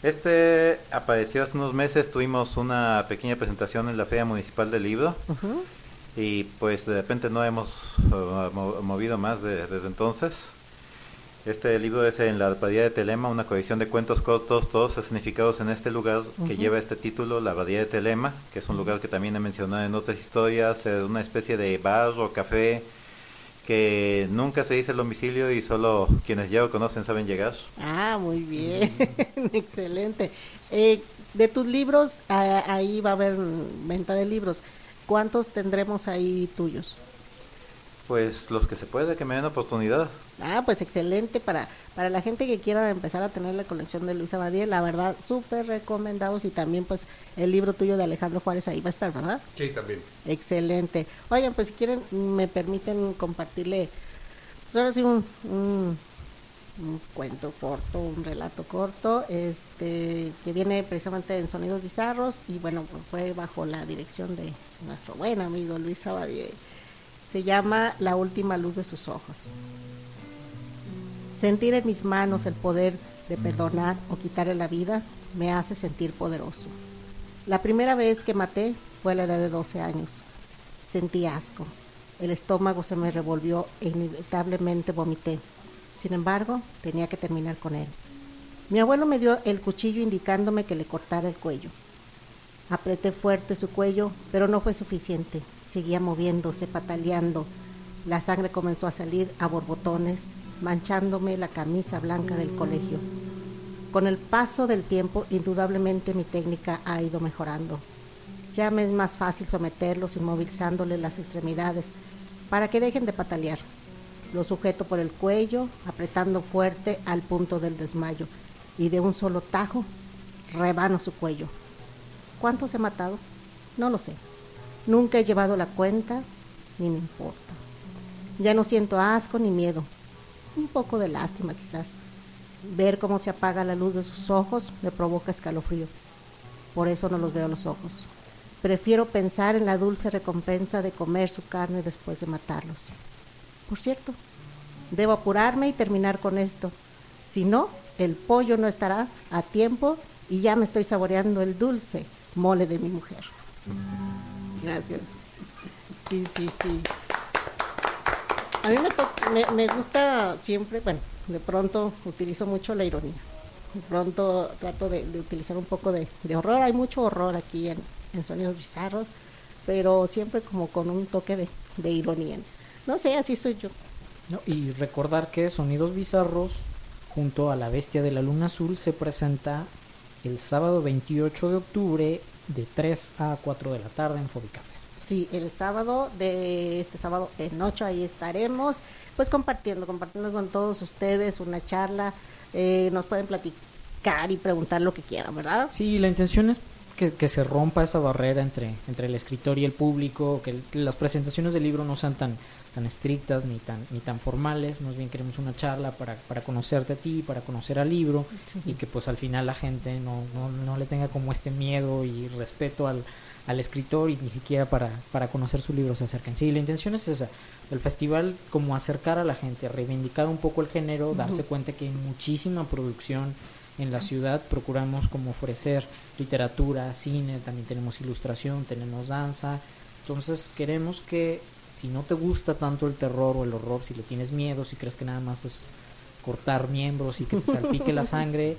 Este apareció hace unos meses, tuvimos una pequeña presentación en la Feria Municipal del Libro y pues de repente no hemos uh, mo- movido más de- desde entonces. Este libro es en la Abadía de Telema, una colección de cuentos cortos, todos significados en este lugar que lleva este título, la Abadía de Telema, que es un lugar que también he mencionado en otras historias, es una especie de bar o café que nunca se dice el domicilio y solo quienes ya lo conocen saben llegar. Ah, muy bien, <laughs> excelente. Eh, de tus libros, ah, ahí va a haber venta de libros. ¿Cuántos tendremos ahí tuyos? Pues los que se puede, que me den oportunidad. Ah, pues excelente para, para la gente que quiera empezar a tener la colección de Luisa Badiel, la verdad, súper recomendados y también pues el libro tuyo de Alejandro Juárez ahí va a estar, ¿verdad? Sí, también. Excelente. Oigan, pues si quieren, me permiten compartirle, pues ahora sí, un, un, un cuento corto, un relato corto, este, que viene precisamente en Sonidos Bizarros y bueno, pues fue bajo la dirección de nuestro buen amigo Luis Abadie. Se llama La última luz de sus ojos. Sentir en mis manos el poder de perdonar o quitarle la vida me hace sentir poderoso. La primera vez que maté fue a la edad de 12 años. Sentí asco. El estómago se me revolvió e inevitablemente vomité. Sin embargo, tenía que terminar con él. Mi abuelo me dio el cuchillo indicándome que le cortara el cuello. Apreté fuerte su cuello, pero no fue suficiente. Seguía moviéndose, pataleando. La sangre comenzó a salir a borbotones, manchándome la camisa blanca del colegio. Con el paso del tiempo, indudablemente mi técnica ha ido mejorando. Ya me es más fácil someterlos inmovilizándole las extremidades para que dejen de patalear. Lo sujeto por el cuello, apretando fuerte al punto del desmayo, y de un solo tajo rebano su cuello. ¿Cuántos he matado? No lo sé. Nunca he llevado la cuenta, ni me importa. Ya no siento asco ni miedo. Un poco de lástima quizás. Ver cómo se apaga la luz de sus ojos me provoca escalofrío. Por eso no los veo los ojos. Prefiero pensar en la dulce recompensa de comer su carne después de matarlos. Por cierto, debo apurarme y terminar con esto. Si no, el pollo no estará a tiempo y ya me estoy saboreando el dulce mole de mi mujer. Gracias. Sí, sí, sí. A mí me, me gusta siempre, bueno, de pronto utilizo mucho la ironía. De pronto trato de, de utilizar un poco de, de horror. Hay mucho horror aquí en, en Sonidos Bizarros, pero siempre como con un toque de, de ironía. No sé, así soy yo. No, y recordar que Sonidos Bizarros junto a La Bestia de la Luna Azul se presenta el sábado 28 de octubre de 3 a 4 de la tarde en Fobica Fest. Sí, el sábado de este sábado en 8 ahí estaremos, pues compartiendo, compartiendo con todos ustedes una charla. Eh, nos pueden platicar y preguntar lo que quieran, ¿verdad? Sí, la intención es que, que se rompa esa barrera entre, entre el escritor y el público, que, el- que las presentaciones del libro no sean tan, tan estrictas ni tan, ni tan formales, más bien queremos una charla para, para conocerte a ti, para conocer al libro y que pues al final la gente no, no, no le tenga como este miedo y respeto al, al escritor y ni siquiera para, para conocer su libro se acerquen. Sí, la intención es esa, el festival como acercar a la gente, reivindicar un poco el género, darse cuenta que hay muchísima producción en la ciudad, procuramos como ofrecer literatura, cine, también tenemos ilustración, tenemos danza, entonces queremos que si no te gusta tanto el terror o el horror, si le tienes miedo, si crees que nada más es cortar miembros y que te salpique la sangre,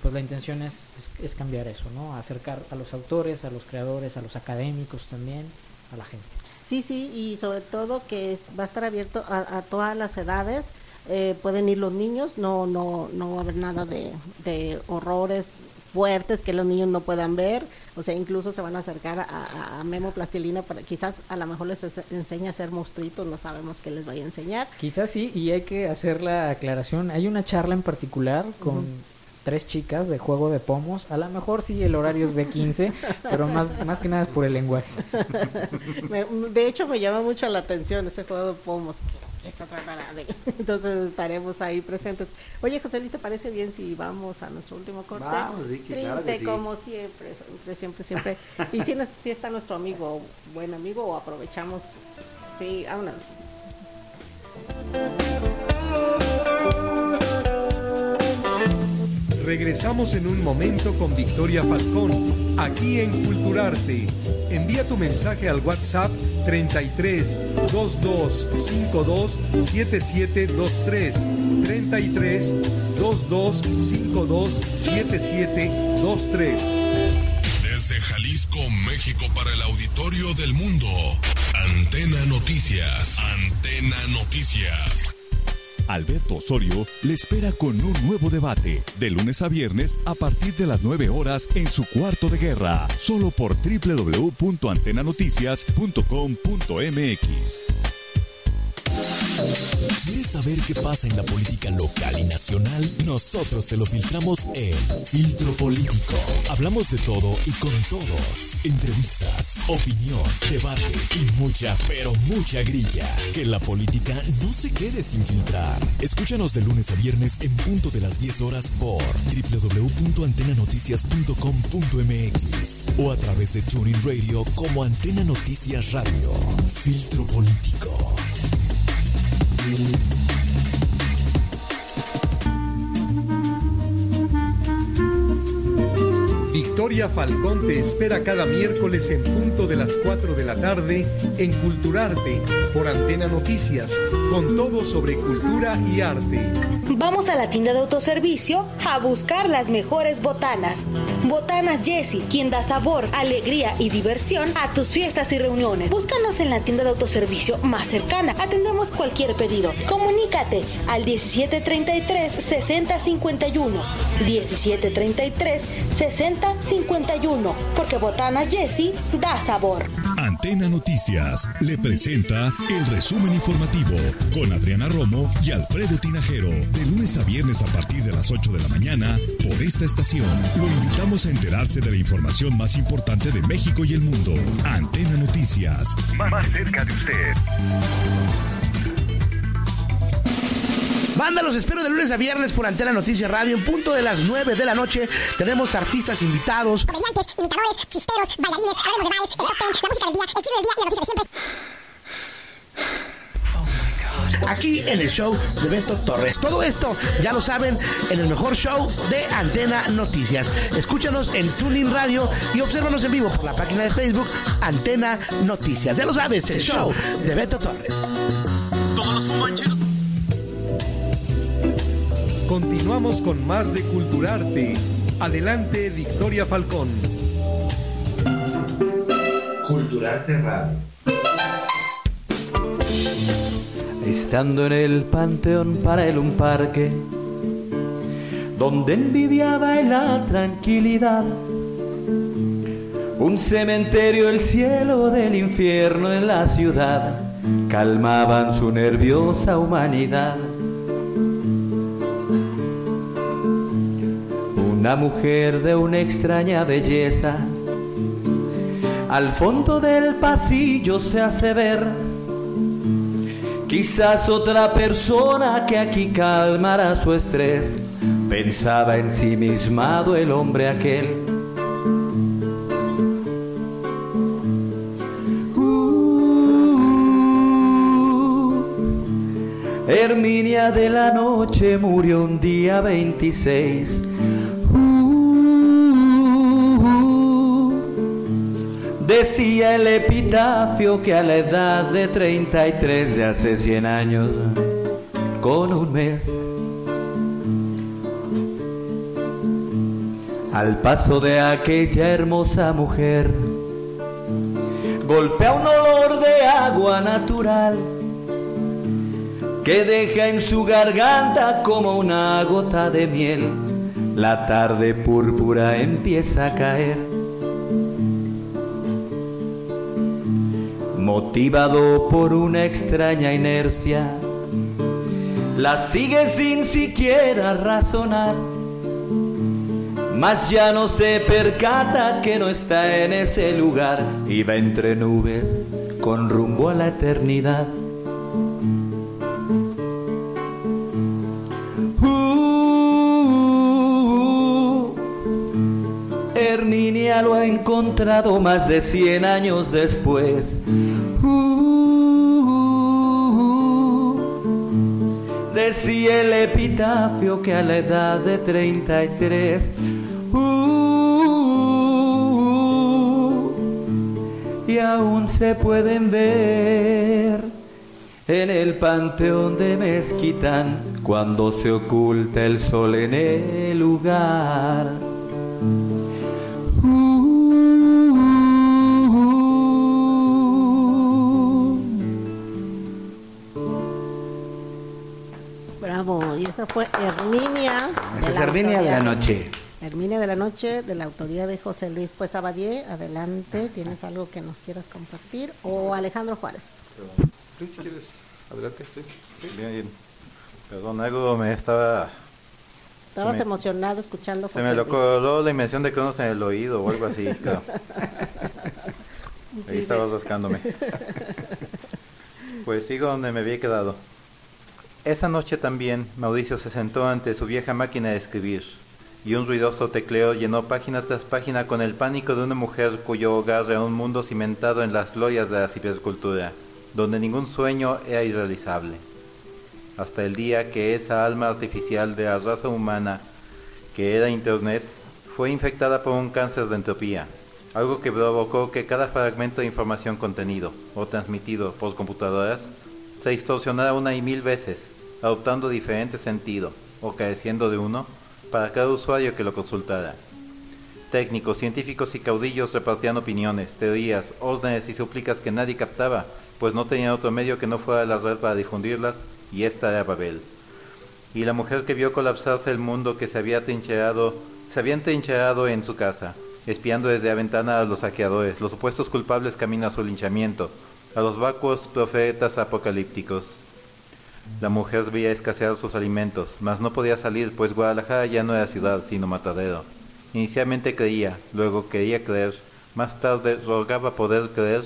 pues la intención es, es, cambiar eso, ¿no? Acercar a los autores, a los creadores, a los académicos también, a la gente. Sí, sí, y sobre todo que va a estar abierto a, a todas las edades. eh, pueden ir los niños, no, no, no va a haber nada de, de horrores fuertes que los niños no puedan ver. O sea, incluso se van a acercar a, Memo Plastilina para quizás a lo mejor les es- enseñe a hacer monstruitos, no sabemos qué les vaya a enseñar. Quizás sí, y hay que hacer la aclaración. Hay una charla en particular con tres chicas de juego de pomos. A lo mejor sí el horario es B15, pero más, más que nada es por el lenguaje. <laughs> Me- de hecho, me llama mucho la atención ese juego de pomos. Que es otra rara de- <laughs> Entonces estaremos ahí presentes. Oye, José Luis, ¿te parece bien si vamos a nuestro último corte? Vamos, Vicky, Triste, claro que sí. como siempre, siempre, siempre, siempre. Y si, no- si está nuestro amigo, buen amigo, o aprovechamos. Sí, vámonos. Regresamos en un momento con Victoria Falcón, aquí en Culturarte. Envía tu mensaje al WhatsApp 33 22 52 7723. 33 22 52 7723. Desde Jalisco, México, para el auditorio del mundo. Antena Noticias. Antena Noticias. Alberto Osorio le espera con un nuevo debate de lunes a viernes a partir de las 9 horas en su cuarto de guerra, solo por www.antenanoticias.com.mx. ¿Quieres saber qué pasa en la política local y nacional? Nosotros te lo filtramos en Filtro Político. Hablamos de todo y con todos. Entrevistas, opinión, debate y mucha, pero mucha grilla. Que la política no se quede sin filtrar. Escúchanos de lunes a viernes en punto de las 10 horas por www.antenanoticias.com.mx o a través de Tuning Radio como Antena Noticias Radio. Filtro Político. Música Victoria Falcón te espera cada miércoles en punto de las 4 de la tarde en Culturarte por Antena Noticias, con todo sobre cultura y arte. Vamos a la tienda de autoservicio a buscar las mejores botanas. Botanas Jessie, quien da sabor, alegría y diversión a tus fiestas y reuniones. Búscanos en la tienda de autoservicio más cercana. Atendemos cualquier pedido. Comunícate al 1733-6051. 1733-6051. Porque Botanas Jessie da sabor. Antena Noticias le presenta el resumen informativo con Adriana Romo y Alfredo Tinajero. De lunes a viernes a partir de las 8 de la mañana por esta estación. Lo invitamos a enterarse de la información más importante de México y el mundo. Antena Noticias. Más cerca de usted. Banda, los espero de lunes a viernes por Antena Noticias Radio en punto de las 9 de la noche. Tenemos artistas invitados. Comediantes, imitadores, chisteros, bailarines, hablemos de bares, el top ten, la música del día, el chisme del día y la noticia de siempre. Aquí en el show de Beto Torres. Todo esto, ya lo saben, en el mejor show de Antena Noticias. Escúchanos en Tuning Radio y obsérvanos en vivo por la página de Facebook Antena Noticias. Ya lo sabes, el show de Beto Torres. Continuamos con más de Culturarte. Adelante, Victoria Falcón. Culturarte Radio. Estando en el panteón para él un parque, donde envidiaba en la tranquilidad. Un cementerio, el cielo del infierno en la ciudad, calmaban su nerviosa humanidad. Una mujer de una extraña belleza, al fondo del pasillo se hace ver. Quizás otra persona que aquí calmará su estrés, pensaba ensimismado el hombre aquel. Herminia de la noche murió un día 26. Decía el epitafio que a la edad de 33 de hace 100 años, con un mes, al paso de aquella hermosa mujer, golpea un olor de agua natural que deja en su garganta como una gota de miel. La tarde púrpura empieza a caer. Motivado por una extraña inercia, la sigue sin siquiera razonar. Mas ya no se percata que no está en ese lugar y va entre nubes con rumbo a la eternidad. Herminia lo ha encontrado más de 100 años después. decía el epitafio que a la edad de 33 y aún se pueden ver en el panteón de Mezquitán cuando se oculta el sol en el lugar. Bravo, y esa fue Herminia. Esa es Herminia de la noche. Herminia de la Noche, de la autoría de José Luis Pues Abadie. Adelante, ¿tienes algo que nos quieras compartir? O Alejandro Juárez. Luis, si quieres, adelante. sí. Bien, bien. Perdón, algo me estaba... Estabas me- emocionado escuchando Se José me lo coló la invención de cronos en el oído o algo así, <laughs> claro. Ahí Sí, estaba rascándome. <laughs> Pues sigo donde me había quedado. Esa noche también Mauricio se sentó ante su vieja máquina de escribir y un ruidoso tecleo llenó página tras página con el pánico de una mujer cuyo hogar era un mundo cimentado en las glorias de la cibercultura, donde ningún sueño era irrealizable. Hasta el día que esa alma artificial de la raza humana, que era Internet, fue infectada por un cáncer de entropía, algo que provocó que cada fragmento de información contenido o transmitido por computadoras se distorsionara una y mil veces, adoptando diferente sentido o careciendo de uno para cada usuario que lo consultara. Técnicos, científicos y caudillos repartían opiniones, teorías, órdenes y súplicas que nadie captaba, pues no tenían otro medio que no fuera la red para difundirlas, y esta era Babel. Y la mujer que vio colapsarse el mundo que se había trincherado, se había en su casa, espiando desde la ventana a los saqueadores, los supuestos culpables camino a su linchamiento, a los vacuos profetas apocalípticos. La mujer veía escasear sus alimentos, mas no podía salir, pues Guadalajara ya no era ciudad, sino matadero. Inicialmente creía, luego quería creer, más tarde rogaba poder creer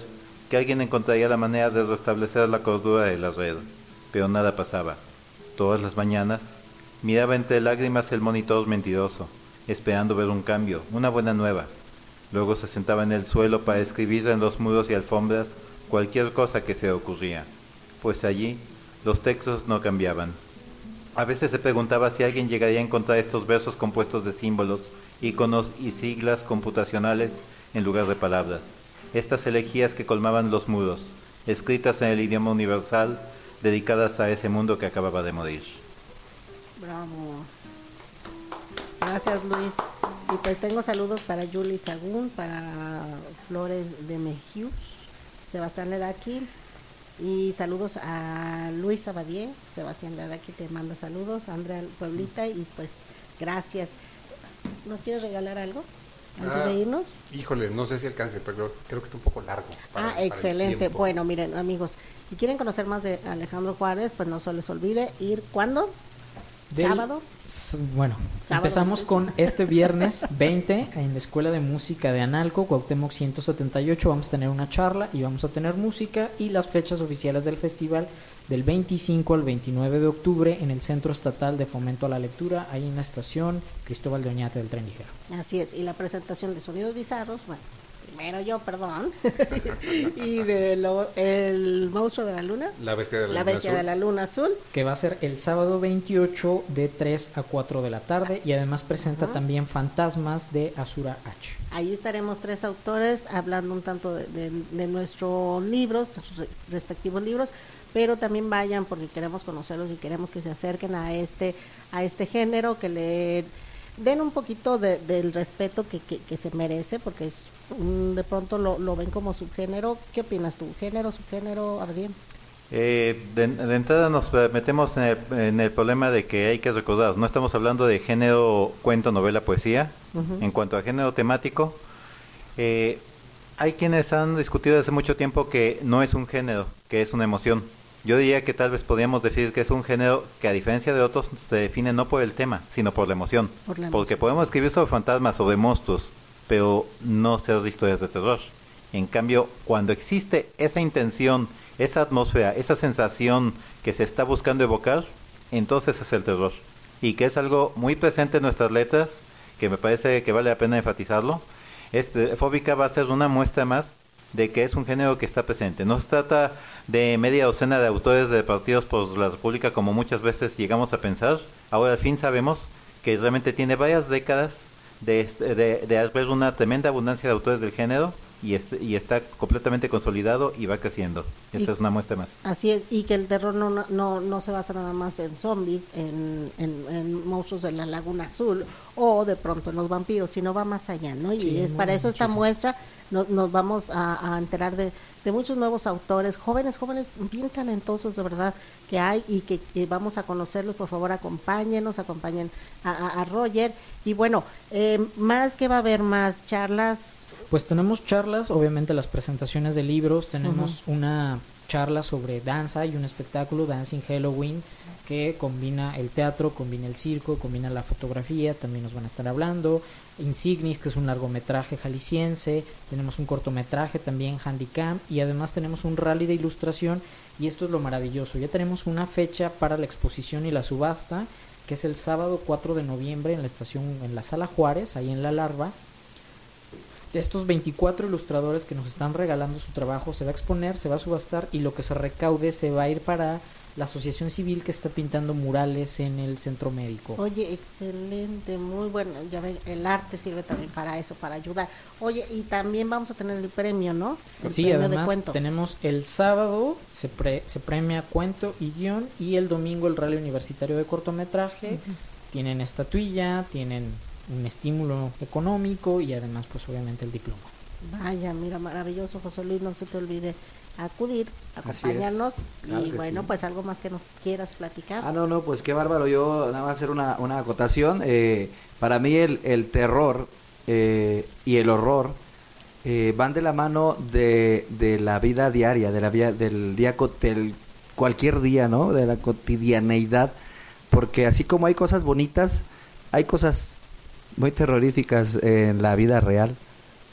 que alguien encontraría la manera de restablecer la cordura de la red. Pero nada pasaba. Todas las mañanas miraba entre lágrimas el monitor mentiroso, esperando ver un cambio, una buena nueva. Luego se sentaba en el suelo para escribir en los muros y alfombras cualquier cosa que se ocurría, pues allí los textos no cambiaban. A veces se preguntaba si alguien llegaría a encontrar estos versos compuestos de símbolos, iconos y siglas computacionales en lugar de palabras. Estas elegías que colmaban los muros, escritas en el idioma universal, dedicadas a ese mundo que acababa de morir. Bravo. Gracias Luis. Y pues tengo saludos para Julie Sagún, para Flores de Mejius, Sebastián Ledaki y saludos a Luis Abadie, Sebastián Ledaki te manda saludos, Andrea Pueblita y pues Gracias. ¿Nos quieres regalar algo antes Ah, de irnos? Híjole, no sé si alcance, pero creo que está un poco largo. para- Ah, excelente. Bueno, miren, amigos, si quieren conocer más de Alejandro Juárez, pues no se les olvide ir cuándo? Del- ¿Sábado? Bueno, Sábado, empezamos con este viernes <laughs> 20 en la Escuela de Música de Analco, Cuauhtémoc 178. Vamos a tener una charla y vamos a tener música y las fechas oficiales del festival del 25 al 29 de octubre en el Centro Estatal de Fomento a la Lectura, ahí en la estación Cristóbal de Oñate del Tren Ligero. Así es, y la presentación de Sonidos Bizarros, bueno, primero yo, perdón, <laughs> y de lo- el monstruo de la luna, La bestia de la, la luna bestia azul. de la luna azul, que va a ser el sábado 28 de 3 a 4 de la tarde y además presenta también Fantasmas de Azura H. Ahí estaremos tres autores hablando un tanto de, de- de nuestros libros, nuestros re- respectivos libros, pero también vayan porque queremos conocerlos y queremos que se acerquen a este, a este género, que le den un poquito de- del respeto que, que, que se merece, porque es un- de pronto lo, lo ven como subgénero. ¿Qué opinas tú? ¿Género, subgénero, Abdien? Eh, de, de entrada nos metemos en el, en el problema de que hay que recordar, no estamos hablando de género, cuento, novela, poesía. En cuanto a género temático, eh, hay quienes han discutido hace mucho tiempo que no es un género, que es una emoción. Yo diría que tal vez podríamos decir que es un género que a diferencia de otros se define no por el tema, sino por la emoción. Por la Porque podemos escribir sobre fantasmas, sobre monstruos, pero no ser historias de terror. En cambio, cuando existe esa intención, esa atmósfera, esa sensación que se está buscando evocar, entonces es el terror. Y que es algo muy presente en nuestras letras, que me parece que vale la pena enfatizarlo. Este, Fóbica va a ser una muestra más de que es un género que está presente. No se trata de media docena de autores de partidos por la República como muchas veces llegamos a pensar. Ahora al fin sabemos que realmente tiene varias décadas de, este- de, de haber una tremenda abundancia de autores del género y, este- y está completamente consolidado y va creciendo. Esta Y- es una muestra más. Así es, y que el terror no, no- no, no se basa nada más en zombies, en, en, en monstruos de la Laguna Azul o de pronto en los vampiros, sino va más allá, ¿no? Y Sí, es para eso esta muchísimo. muestra, no- nos vamos a, a enterar de, de muchos nuevos autores, jóvenes, jóvenes bien talentosos de verdad que hay y que, que vamos a conocerlos, por favor acompáñenos, acompañen a, a- a Roger. Y bueno, eh, más que va a haber más charlas, Pues tenemos charlas, obviamente las presentaciones de libros, tenemos una charla sobre danza y un espectáculo, Dancing Halloween, que combina el teatro, combina el circo, combina la fotografía, también nos van a estar hablando, Insignis, que es un largometraje jalisciense, tenemos un cortometraje también, Handicam, y además tenemos un rally de ilustración, y esto es lo maravilloso, ya tenemos una fecha para la exposición y la subasta, que es el sábado 4 de noviembre en la estación, en la Sala Juárez, ahí en La Larva, estos 24 ilustradores que nos están regalando su trabajo se va a exponer, se va a subastar y lo que se recaude se va a ir para la asociación civil que está pintando murales en el centro médico. Oye, excelente, muy bueno. Ya ven, el arte sirve también para eso, para ayudar. Oye, y también vamos a tener el premio, ¿no? El Sí, premio de además cuento. tenemos el sábado se, pre- se premia cuento y guion y el domingo el rally universitario de cortometraje. Tienen estatuilla, tienen un estímulo económico y además pues obviamente el diploma. Vaya, mira, maravilloso, José Luis, no se te olvide acudir, acompañarnos claro y bueno, sí. pues algo más que nos quieras platicar. Ah, no, no, pues qué bárbaro. Yo nada más hacer una, una acotación. Eh, para mí el, el terror eh, y el horror eh, van de la mano de, de la vida diaria, de la vida, del día, co- del cualquier día, ¿no? De la cotidianeidad. Porque así como hay cosas bonitas, hay cosas muy terroríficas en la vida real.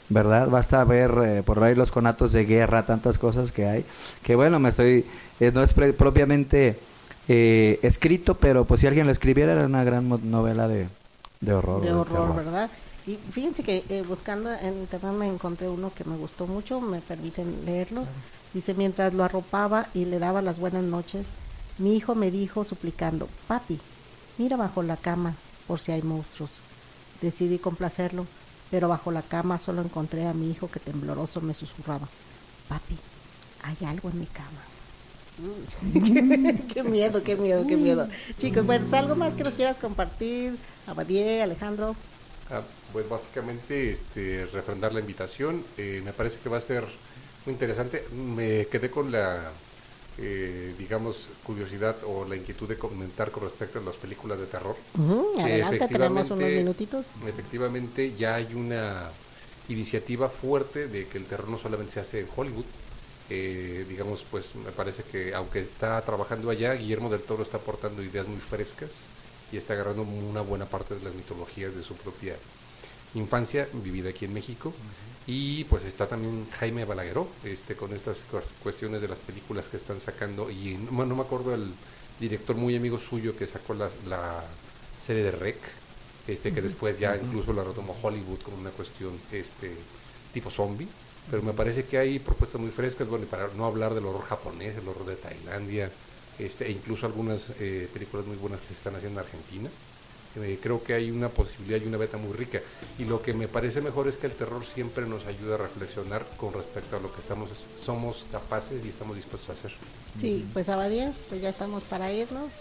¿verdad? Basta ver eh, por ahí los conatos de guerra, tantas cosas que hay, que bueno, me estoy, eh, no es pre- propiamente eh, escrito, pero pues si alguien lo escribiera era una gran novela de, de horror. de horror, terror. ¿verdad? Y fíjense que eh, buscando en internet me encontré uno que me gustó mucho, me permiten leerlo. Dice, mientras lo arropaba y le daba las buenas noches, mi hijo me dijo suplicando, papi, mira bajo la cama por si hay monstruos. Decidí complacerlo, pero bajo la cama solo encontré a mi hijo que tembloroso me susurraba, papi, hay algo en mi cama. <laughs> qué miedo, qué miedo, qué miedo. Chicos, bueno, pues, algo más que nos quieras compartir, Abadie, Alejandro. Ah, pues básicamente este, refrendar la invitación. Eh, me parece que va a ser muy interesante. Me quedé con la eh, digamos, curiosidad o la inquietud de comentar con respecto a las películas de terror. Adelante, tenemos unos efectivamente- minutitos. Efectivamente, ya hay una iniciativa fuerte de que el terror no solamente se hace en Hollywood. Eh, digamos, pues me parece que aunque está trabajando allá, Guillermo del Toro está aportando ideas muy frescas y está agarrando una buena parte de las mitologías de su propia infancia vivida aquí en México. Y pues está también Jaime Balagueró este, con estas cues- cuestiones de las películas que están sacando. Y no, no me acuerdo el director muy amigo suyo que sacó las- la serie de Rec, este, que después ya incluso la retomó Hollywood como una cuestión este, tipo zombie. Pero me parece que hay propuestas muy frescas, bueno, y para no hablar del horror japonés, el horror de Tailandia, este, e incluso algunas eh, películas muy buenas que se están haciendo en Argentina. Eh, creo que hay una posibilidad y una beta muy rica. Y lo que me parece mejor es que el terror siempre nos ayuda a reflexionar con respecto a lo que estamos somos capaces y estamos dispuestos a hacer. Sí, pues Abadía, pues ya estamos para irnos.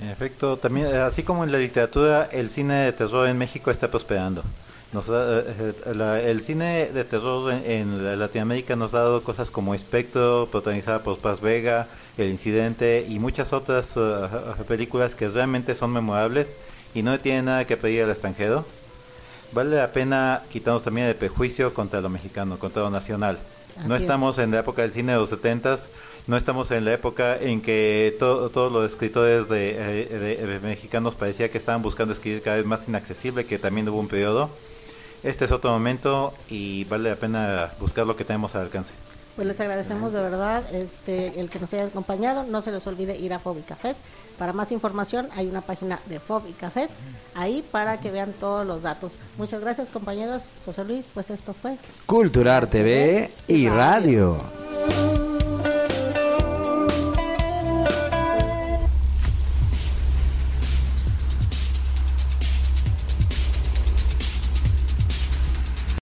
En efecto, también, eh, así como en la literatura, el cine de terror en México está prosperando. Nos da, eh, eh, la- el cine de terror en, en la- Latinoamérica nos ha dado cosas como Espectro, protagonizada por Paz Vega, El Incidente y muchas otras eh, películas que realmente son memorables y no tienen nada que pedir al extranjero. Vale la pena quitarnos también el prejuicio contra lo mexicano, contra lo nacional. no es. estamos en la época del cine de los setentas, no estamos en la época en que to- todos los escritores de, de- de mexicanos parecía que estaban buscando escribir cada vez más inaccesible, que también hubo un periodo. Este es otro momento y vale la pena buscar lo que tenemos al alcance. Pues les agradecemos de verdad este el que nos haya acompañado. No se les olvide ir a Fobi Cafés. Para más información hay una página de Fobi Cafés ahí para que vean todos los datos. Muchas gracias compañeros. José Luis, pues esto fue Culturar TV y radio.